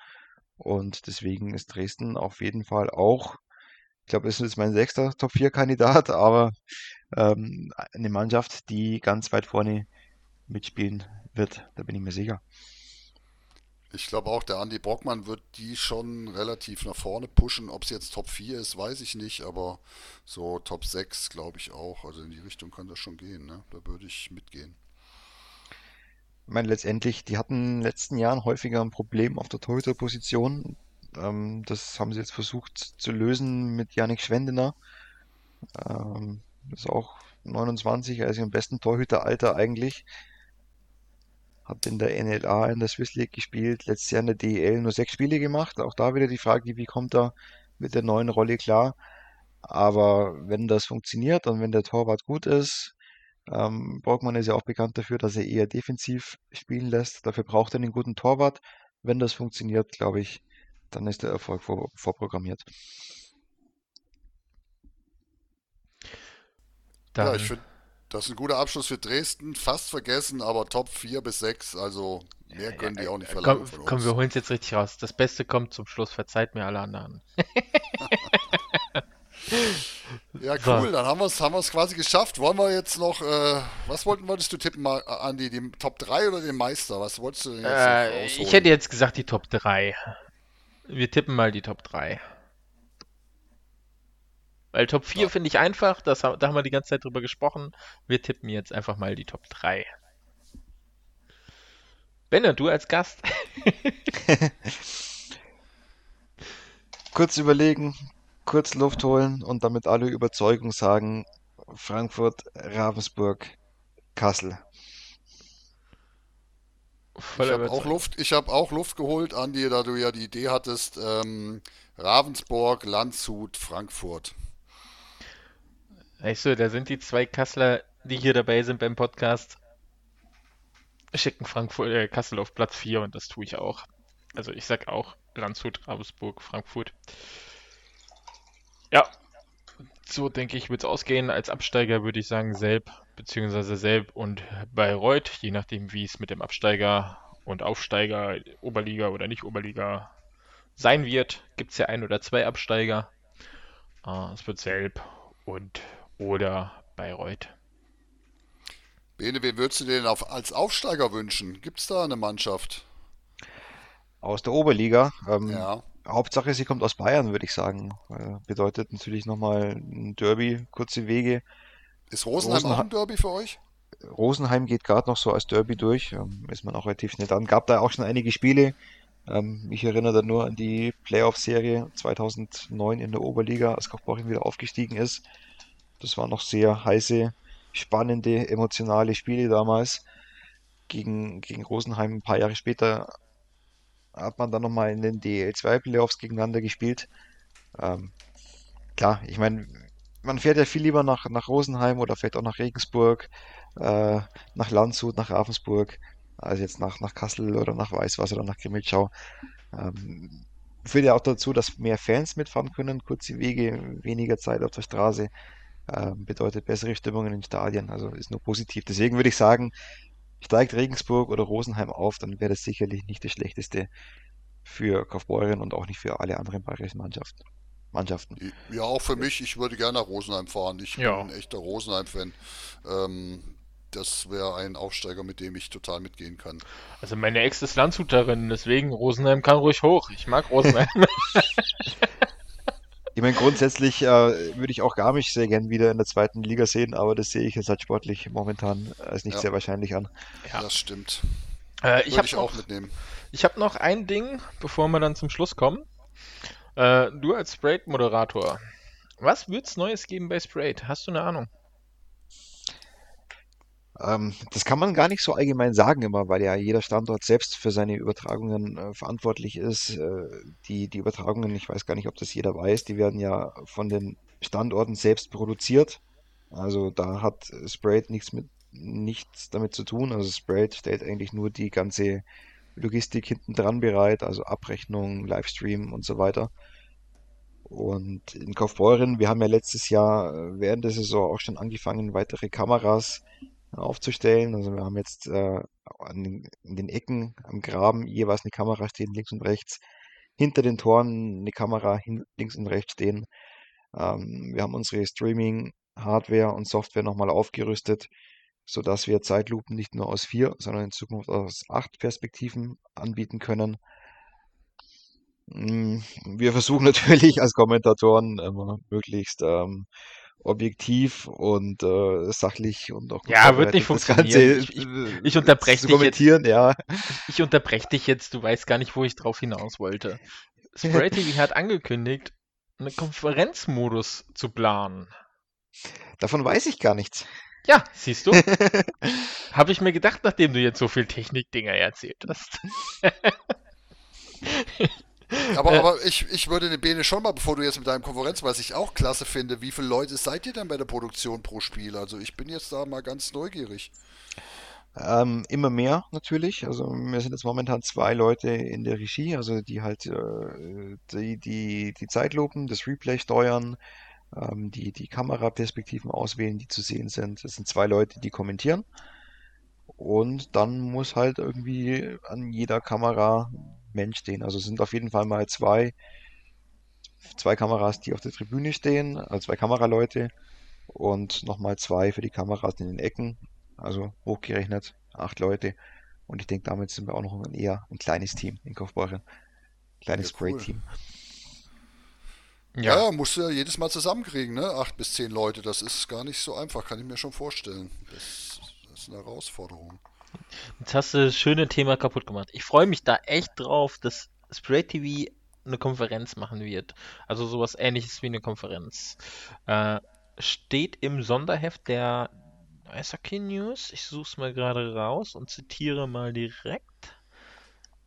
Und deswegen ist Dresden auf jeden Fall auch, ich glaube, es ist mein sechster Top-4-Kandidat, aber ähm, eine Mannschaft, die ganz weit vorne mitspielen wird. Da bin ich mir sicher. Ich glaube auch, der Andi Brockmann wird die schon relativ nach vorne pushen. Ob es jetzt Top 4 ist, weiß ich nicht, aber so Top 6 glaube ich auch. Also in die Richtung kann das schon gehen, ne? Da würde ich mitgehen. Ich meine, letztendlich, die hatten in den letzten Jahren häufiger ein Problem auf der Torhüterposition. Ähm, das haben sie jetzt versucht zu lösen mit Yannick Schwendener. Ähm, ist auch 29, er ist im besten Torhüteralter eigentlich. Hat in der NLA in der Swiss League gespielt, letztes Jahr in der DEL nur sechs Spiele gemacht. Auch da wieder die Frage, wie kommt er mit der neuen Rolle klar? Aber wenn das funktioniert und wenn der Torwart gut ist, ähm, Borgmann ist ja auch bekannt dafür, dass er eher defensiv spielen lässt. Dafür braucht er einen guten Torwart. Wenn das funktioniert, glaube ich, dann ist der Erfolg vor, vorprogrammiert. Ja, Dann, ich finde, das ist ein guter Abschluss für Dresden. Fast vergessen, aber Top 4 bis 6, also mehr können die auch nicht verlangen komm, von komm, wir holen es jetzt richtig raus. Das Beste kommt zum Schluss. Verzeiht mir alle anderen. Ja, So. cool, dann haben wir es haben wir's quasi geschafft. Wollen wir jetzt noch, äh, was wollten, wolltest du tippen, mal, Andi, den Top 3 oder den Meister? Was wolltest du denn jetzt Äh, rausholen? ich hätte jetzt gesagt die Top 3. Wir tippen mal die Top 3. Weil Top 4 Ja. finde ich einfach, das, da haben wir die ganze Zeit drüber gesprochen. Wir tippen jetzt einfach mal die Top 3. Benne, du als Gast. Kurz überlegen, kurz Luft holen und damit alle Überzeugung sagen, Frankfurt, Ravensburg, Kassel. Voller Ich habe auch. Luft, ich habe auch Luft geholt, Andi, da du ja die Idee hattest, ähm, Ravensburg, Landshut, Frankfurt. Weißt du, da sind die zwei Kasseler, die hier dabei sind beim Podcast, schicken Frankfurt, äh, Kassel auf Platz 4 und das tue ich auch. Also ich sag auch Landshut, Ravensburg, Frankfurt. Ja, so denke ich, wird es ausgehen. Als Absteiger würde ich sagen Selb, beziehungsweise Selb und Bayreuth, je nachdem, wie es mit dem Absteiger und Aufsteiger, Oberliga oder nicht Oberliga sein wird. Gibt es ja ein oder zwei Absteiger. Äh, es wird Selb und oder Bayreuth. Bene, wen würdest du dir denn auf, als Aufsteiger wünschen? Gibt es da eine Mannschaft? Aus der Oberliga. Ähm, Ja. Hauptsache, sie kommt aus Bayern, würde ich sagen. Äh, bedeutet natürlich nochmal ein Derby, kurze Wege. Ist Rosenheim auch Rosenheim- ein Derby für euch? Rosenheim geht gerade noch so als Derby durch, ähm, ist man auch relativ schnell dran. Gab da auch schon einige Spiele. Ähm, ich erinnere da nur an die Playoff-Serie 2009 in der Oberliga, als Kaufbeuren wieder aufgestiegen ist. Das waren noch sehr heiße, spannende, emotionale Spiele damals. Gegen, gegen Rosenheim ein paar Jahre später hat man dann nochmal in den DL2-Playoffs gegeneinander gespielt. Ähm, klar, ich meine, man fährt ja viel lieber nach, nach Rosenheim oder vielleicht auch nach Regensburg, äh, nach Landshut, nach Ravensburg, als jetzt nach, nach Kassel oder nach Weißwasser oder nach Grimmitschau. Ähm, führt ja auch dazu, dass mehr Fans mitfahren können, kurze Wege, weniger Zeit auf der Straße, äh, bedeutet bessere Stimmung in den Stadien, also ist nur positiv. Deswegen würde ich sagen, steigt Regensburg oder Rosenheim auf, dann wäre das sicherlich nicht das Schlechteste für Kaufbeuren und auch nicht für alle anderen bayerischen Mannschaften. Mannschaften. Ja, auch für mich, ich würde gerne nach Rosenheim fahren. Ich ja. bin ein echter Rosenheim-Fan. Ähm, das wäre ein Aufsteiger, mit dem ich total mitgehen kann. Also meine Ex ist Landshuterin, deswegen Rosenheim kann ruhig hoch. Ich mag Rosenheim. ich meine, grundsätzlich äh, würde ich auch Garmisch sehr gern wieder in der zweiten Liga sehen, aber das sehe ich jetzt halt sportlich momentan als nicht ja. sehr wahrscheinlich an. Ja, das stimmt. Äh, ich habe noch, auch mitnehmen. Ich habe noch ein Ding, bevor wir dann zum Schluss kommen. Äh, du als Sprayed-Moderator, was wird's Neues geben bei Sprayed? Hast du eine Ahnung? Ähm, das kann man gar nicht so allgemein sagen immer, weil ja jeder Standort selbst für seine Übertragungen äh, verantwortlich ist. Äh, die, die Übertragungen, ich weiß gar nicht, ob das jeder weiß, die werden ja von den Standorten selbst produziert. Also da hat Sprayed nichts mit nichts damit zu tun. Also Sprayed stellt eigentlich nur die ganze Logistik hinten dran bereit, also Abrechnung, Livestream und so weiter. Und in Kaufbeuren, wir haben ja letztes Jahr äh, während der Saison auch schon angefangen, weitere Kameras aufzustellen. Also wir haben jetzt äh, den, in den Ecken am Graben jeweils eine Kamera stehen, links und rechts. Hinter den Toren eine Kamera hin, links und rechts stehen. Ähm, wir haben unsere Streaming-Hardware und Software nochmal aufgerüstet, sodass wir Zeitlupen nicht nur aus vier, sondern in Zukunft aus acht Perspektiven anbieten können. Hm, wir versuchen natürlich als Kommentatoren immer möglichst ähm, objektiv und äh, sachlich und auch Ja, wird nicht funktionieren. ich, ich, ich unterbreche dich jetzt. Ja. Ich unterbreche dich jetzt, du weißt gar nicht, wo ich drauf hinaus wollte. Spray TV hat angekündigt, einen Konferenzmodus zu planen. Davon weiß ich gar nichts. Ja, siehst du? Habe ich mir gedacht, nachdem du jetzt so viel Technikdinger erzählt hast. Aber, äh, aber ich, ich würde den Bene schon mal, bevor du jetzt mit deinem Konferenz, was ich auch klasse finde, wie viele Leute seid ihr denn bei der Produktion pro Spiel? Also ich bin jetzt da mal ganz neugierig. Ähm, immer mehr natürlich. Also wir sind jetzt momentan zwei Leute in der Regie, also die halt äh, die, die, die Zeitlupen, das Replay steuern, ähm, die, die Kameraperspektiven auswählen, die zu sehen sind. Das sind zwei Leute, die kommentieren. Und dann muss halt irgendwie an jeder Kamera Mensch stehen. Also es sind auf jeden Fall mal zwei, zwei Kameras, die auf der Tribüne stehen, also zwei Kameraleute und nochmal zwei für die Kameras in den Ecken. Also hochgerechnet acht Leute. Und ich denke, damit sind wir auch noch ein eher ein kleines Team in Kaufbeuren. Kleines ja, cool. Spray-Team. Ja. ja, musst du ja jedes Mal zusammenkriegen, ne? Acht bis zehn Leute, das ist gar nicht so einfach, kann ich mir schon vorstellen. Das, das ist eine Herausforderung. Jetzt hast du das schöne Thema kaputt gemacht. Ich freue mich da echt drauf, dass Spray TV eine Konferenz machen wird. Also sowas ähnliches wie eine Konferenz. Äh, steht im Sonderheft der Eishockey News. Ich suche es mal gerade raus und zitiere mal direkt.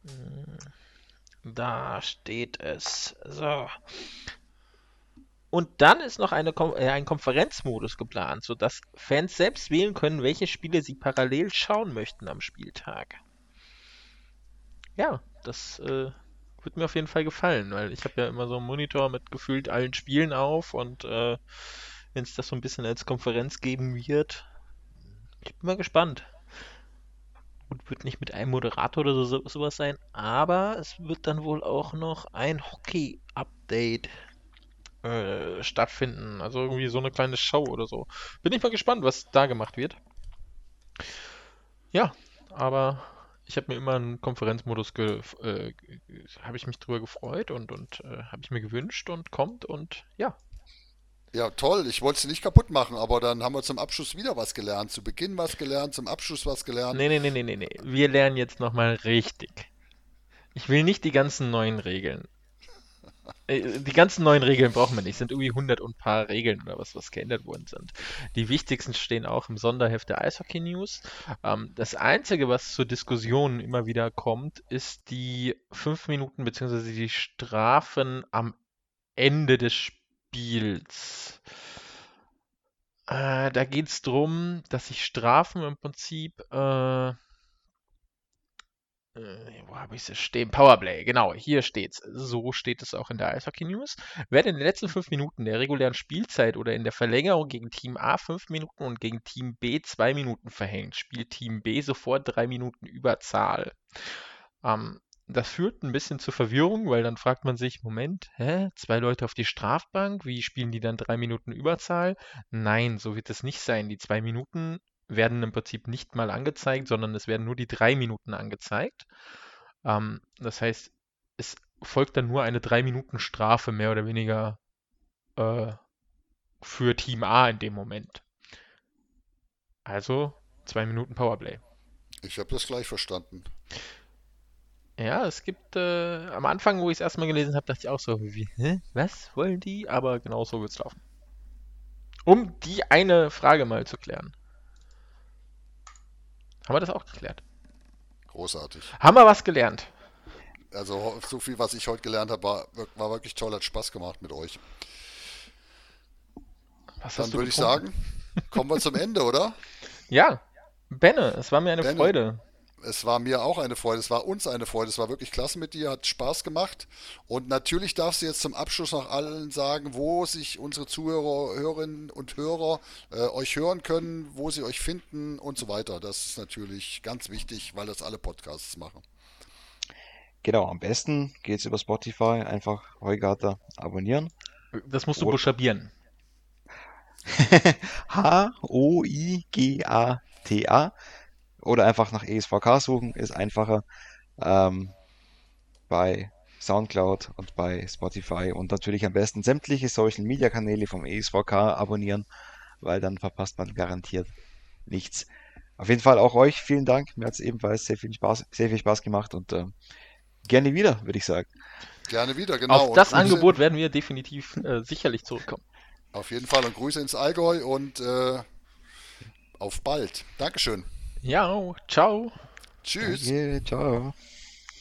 Hm, da steht es. So. Und dann ist noch eine, äh, ein Konferenzmodus geplant, sodass Fans selbst wählen können, welche Spiele sie parallel schauen möchten am Spieltag. Ja, das äh, wird mir auf jeden Fall gefallen, weil ich habe ja immer so einen Monitor mit gefühlt allen Spielen auf und äh, wenn es das so ein bisschen als Konferenz geben wird, ich bin mal gespannt. Und wird nicht mit einem Moderator oder so, sowas sein, aber es wird dann wohl auch noch ein Hockey-Update äh, stattfinden. Also irgendwie so eine kleine Show oder so. Bin ich mal gespannt, was da gemacht wird. Ja, aber ich habe mir immer einen Konferenzmodus äh, habe ich mich drüber gefreut und und äh, habe ich mir gewünscht und kommt und ja. Ja, toll. Ich wollte es nicht kaputt machen, aber dann haben wir zum Abschluss wieder was gelernt. Zu Beginn was gelernt, zum Abschluss was gelernt. Nee, nee, nee, nee, nee. Wir lernen jetzt nochmal richtig. Ich will nicht die ganzen neuen Regeln. Äh, die ganzen neuen Regeln brauchen wir nicht. Es sind irgendwie 100 und ein paar Regeln oder was, was geändert worden sind. Die wichtigsten stehen auch im Sonderheft der Eishockey News. Ähm, das Einzige, was zur Diskussion immer wieder kommt, ist die 5 Minuten bzw. die Strafen am Ende des Spiels. Äh, da geht es darum, dass sich Strafen im Prinzip äh, äh, wo habe ich es stehen? Powerplay, genau, hier steht's. So steht es auch in der Eishockey News. Wer in den letzten fünf Minuten der regulären Spielzeit oder in der Verlängerung gegen Team A fünf Minuten und gegen Team B zwei Minuten verhängt, spielt Team B sofort drei Minuten Überzahl. Ähm, das führt ein bisschen zur Verwirrung, weil dann fragt man sich, Moment, hä, zwei Leute auf die Strafbank, wie spielen die dann drei Minuten Überzahl? Nein, so wird es nicht sein. Die zwei Minuten werden im Prinzip nicht mal angezeigt, sondern es werden nur die drei Minuten angezeigt. Ähm, das heißt, es folgt dann nur eine drei Minuten Strafe mehr oder weniger äh, für Team A in dem Moment. Also zwei Minuten Powerplay. Ich habe das gleich verstanden. Ja, es gibt äh, am Anfang, wo ich es erstmal gelesen habe, dachte ich auch so, wie, hä, was wollen die? Aber genau so wird es laufen. Um die eine Frage mal zu klären. Haben wir das auch geklärt? Großartig. Haben wir was gelernt? Also so viel, was ich heute gelernt habe, war, war wirklich toll, hat Spaß gemacht mit euch. Was Dann würde ich sagen, kommen wir zum Ende, oder? Ja, Benne, es war mir eine Benne. Freude es war mir auch eine Freude, es war uns eine Freude, es war wirklich klasse mit dir, hat Spaß gemacht. Und natürlich darfst du jetzt zum Abschluss noch allen sagen, wo sich unsere Zuhörer, Hörerinnen und Hörer äh, euch hören können, wo sie euch finden und so weiter. Das ist natürlich ganz wichtig, weil das alle Podcasts machen. Genau, am besten geht es über Spotify, einfach Heugarter abonnieren. Das musst du Oder buchstabieren. H-O-I-G-A-T-A oder einfach nach ESVK suchen, ist einfacher. Ähm, bei Soundcloud und bei Spotify und natürlich am besten sämtliche Social Media Kanäle vom ESVK abonnieren, weil dann verpasst man garantiert nichts. Auf jeden Fall auch euch vielen Dank. Mir hat es ebenfalls sehr viel Spaß, sehr viel Spaß gemacht und äh, gerne wieder, würde ich sagen. Gerne wieder, genau. Auf das Grüße, Angebot werden wir definitiv äh, sicherlich zurückkommen. Auf jeden Fall und Grüße ins Allgäu und äh, auf bald. Dankeschön. Ja, ciao. Tschüss. Danke, ciao.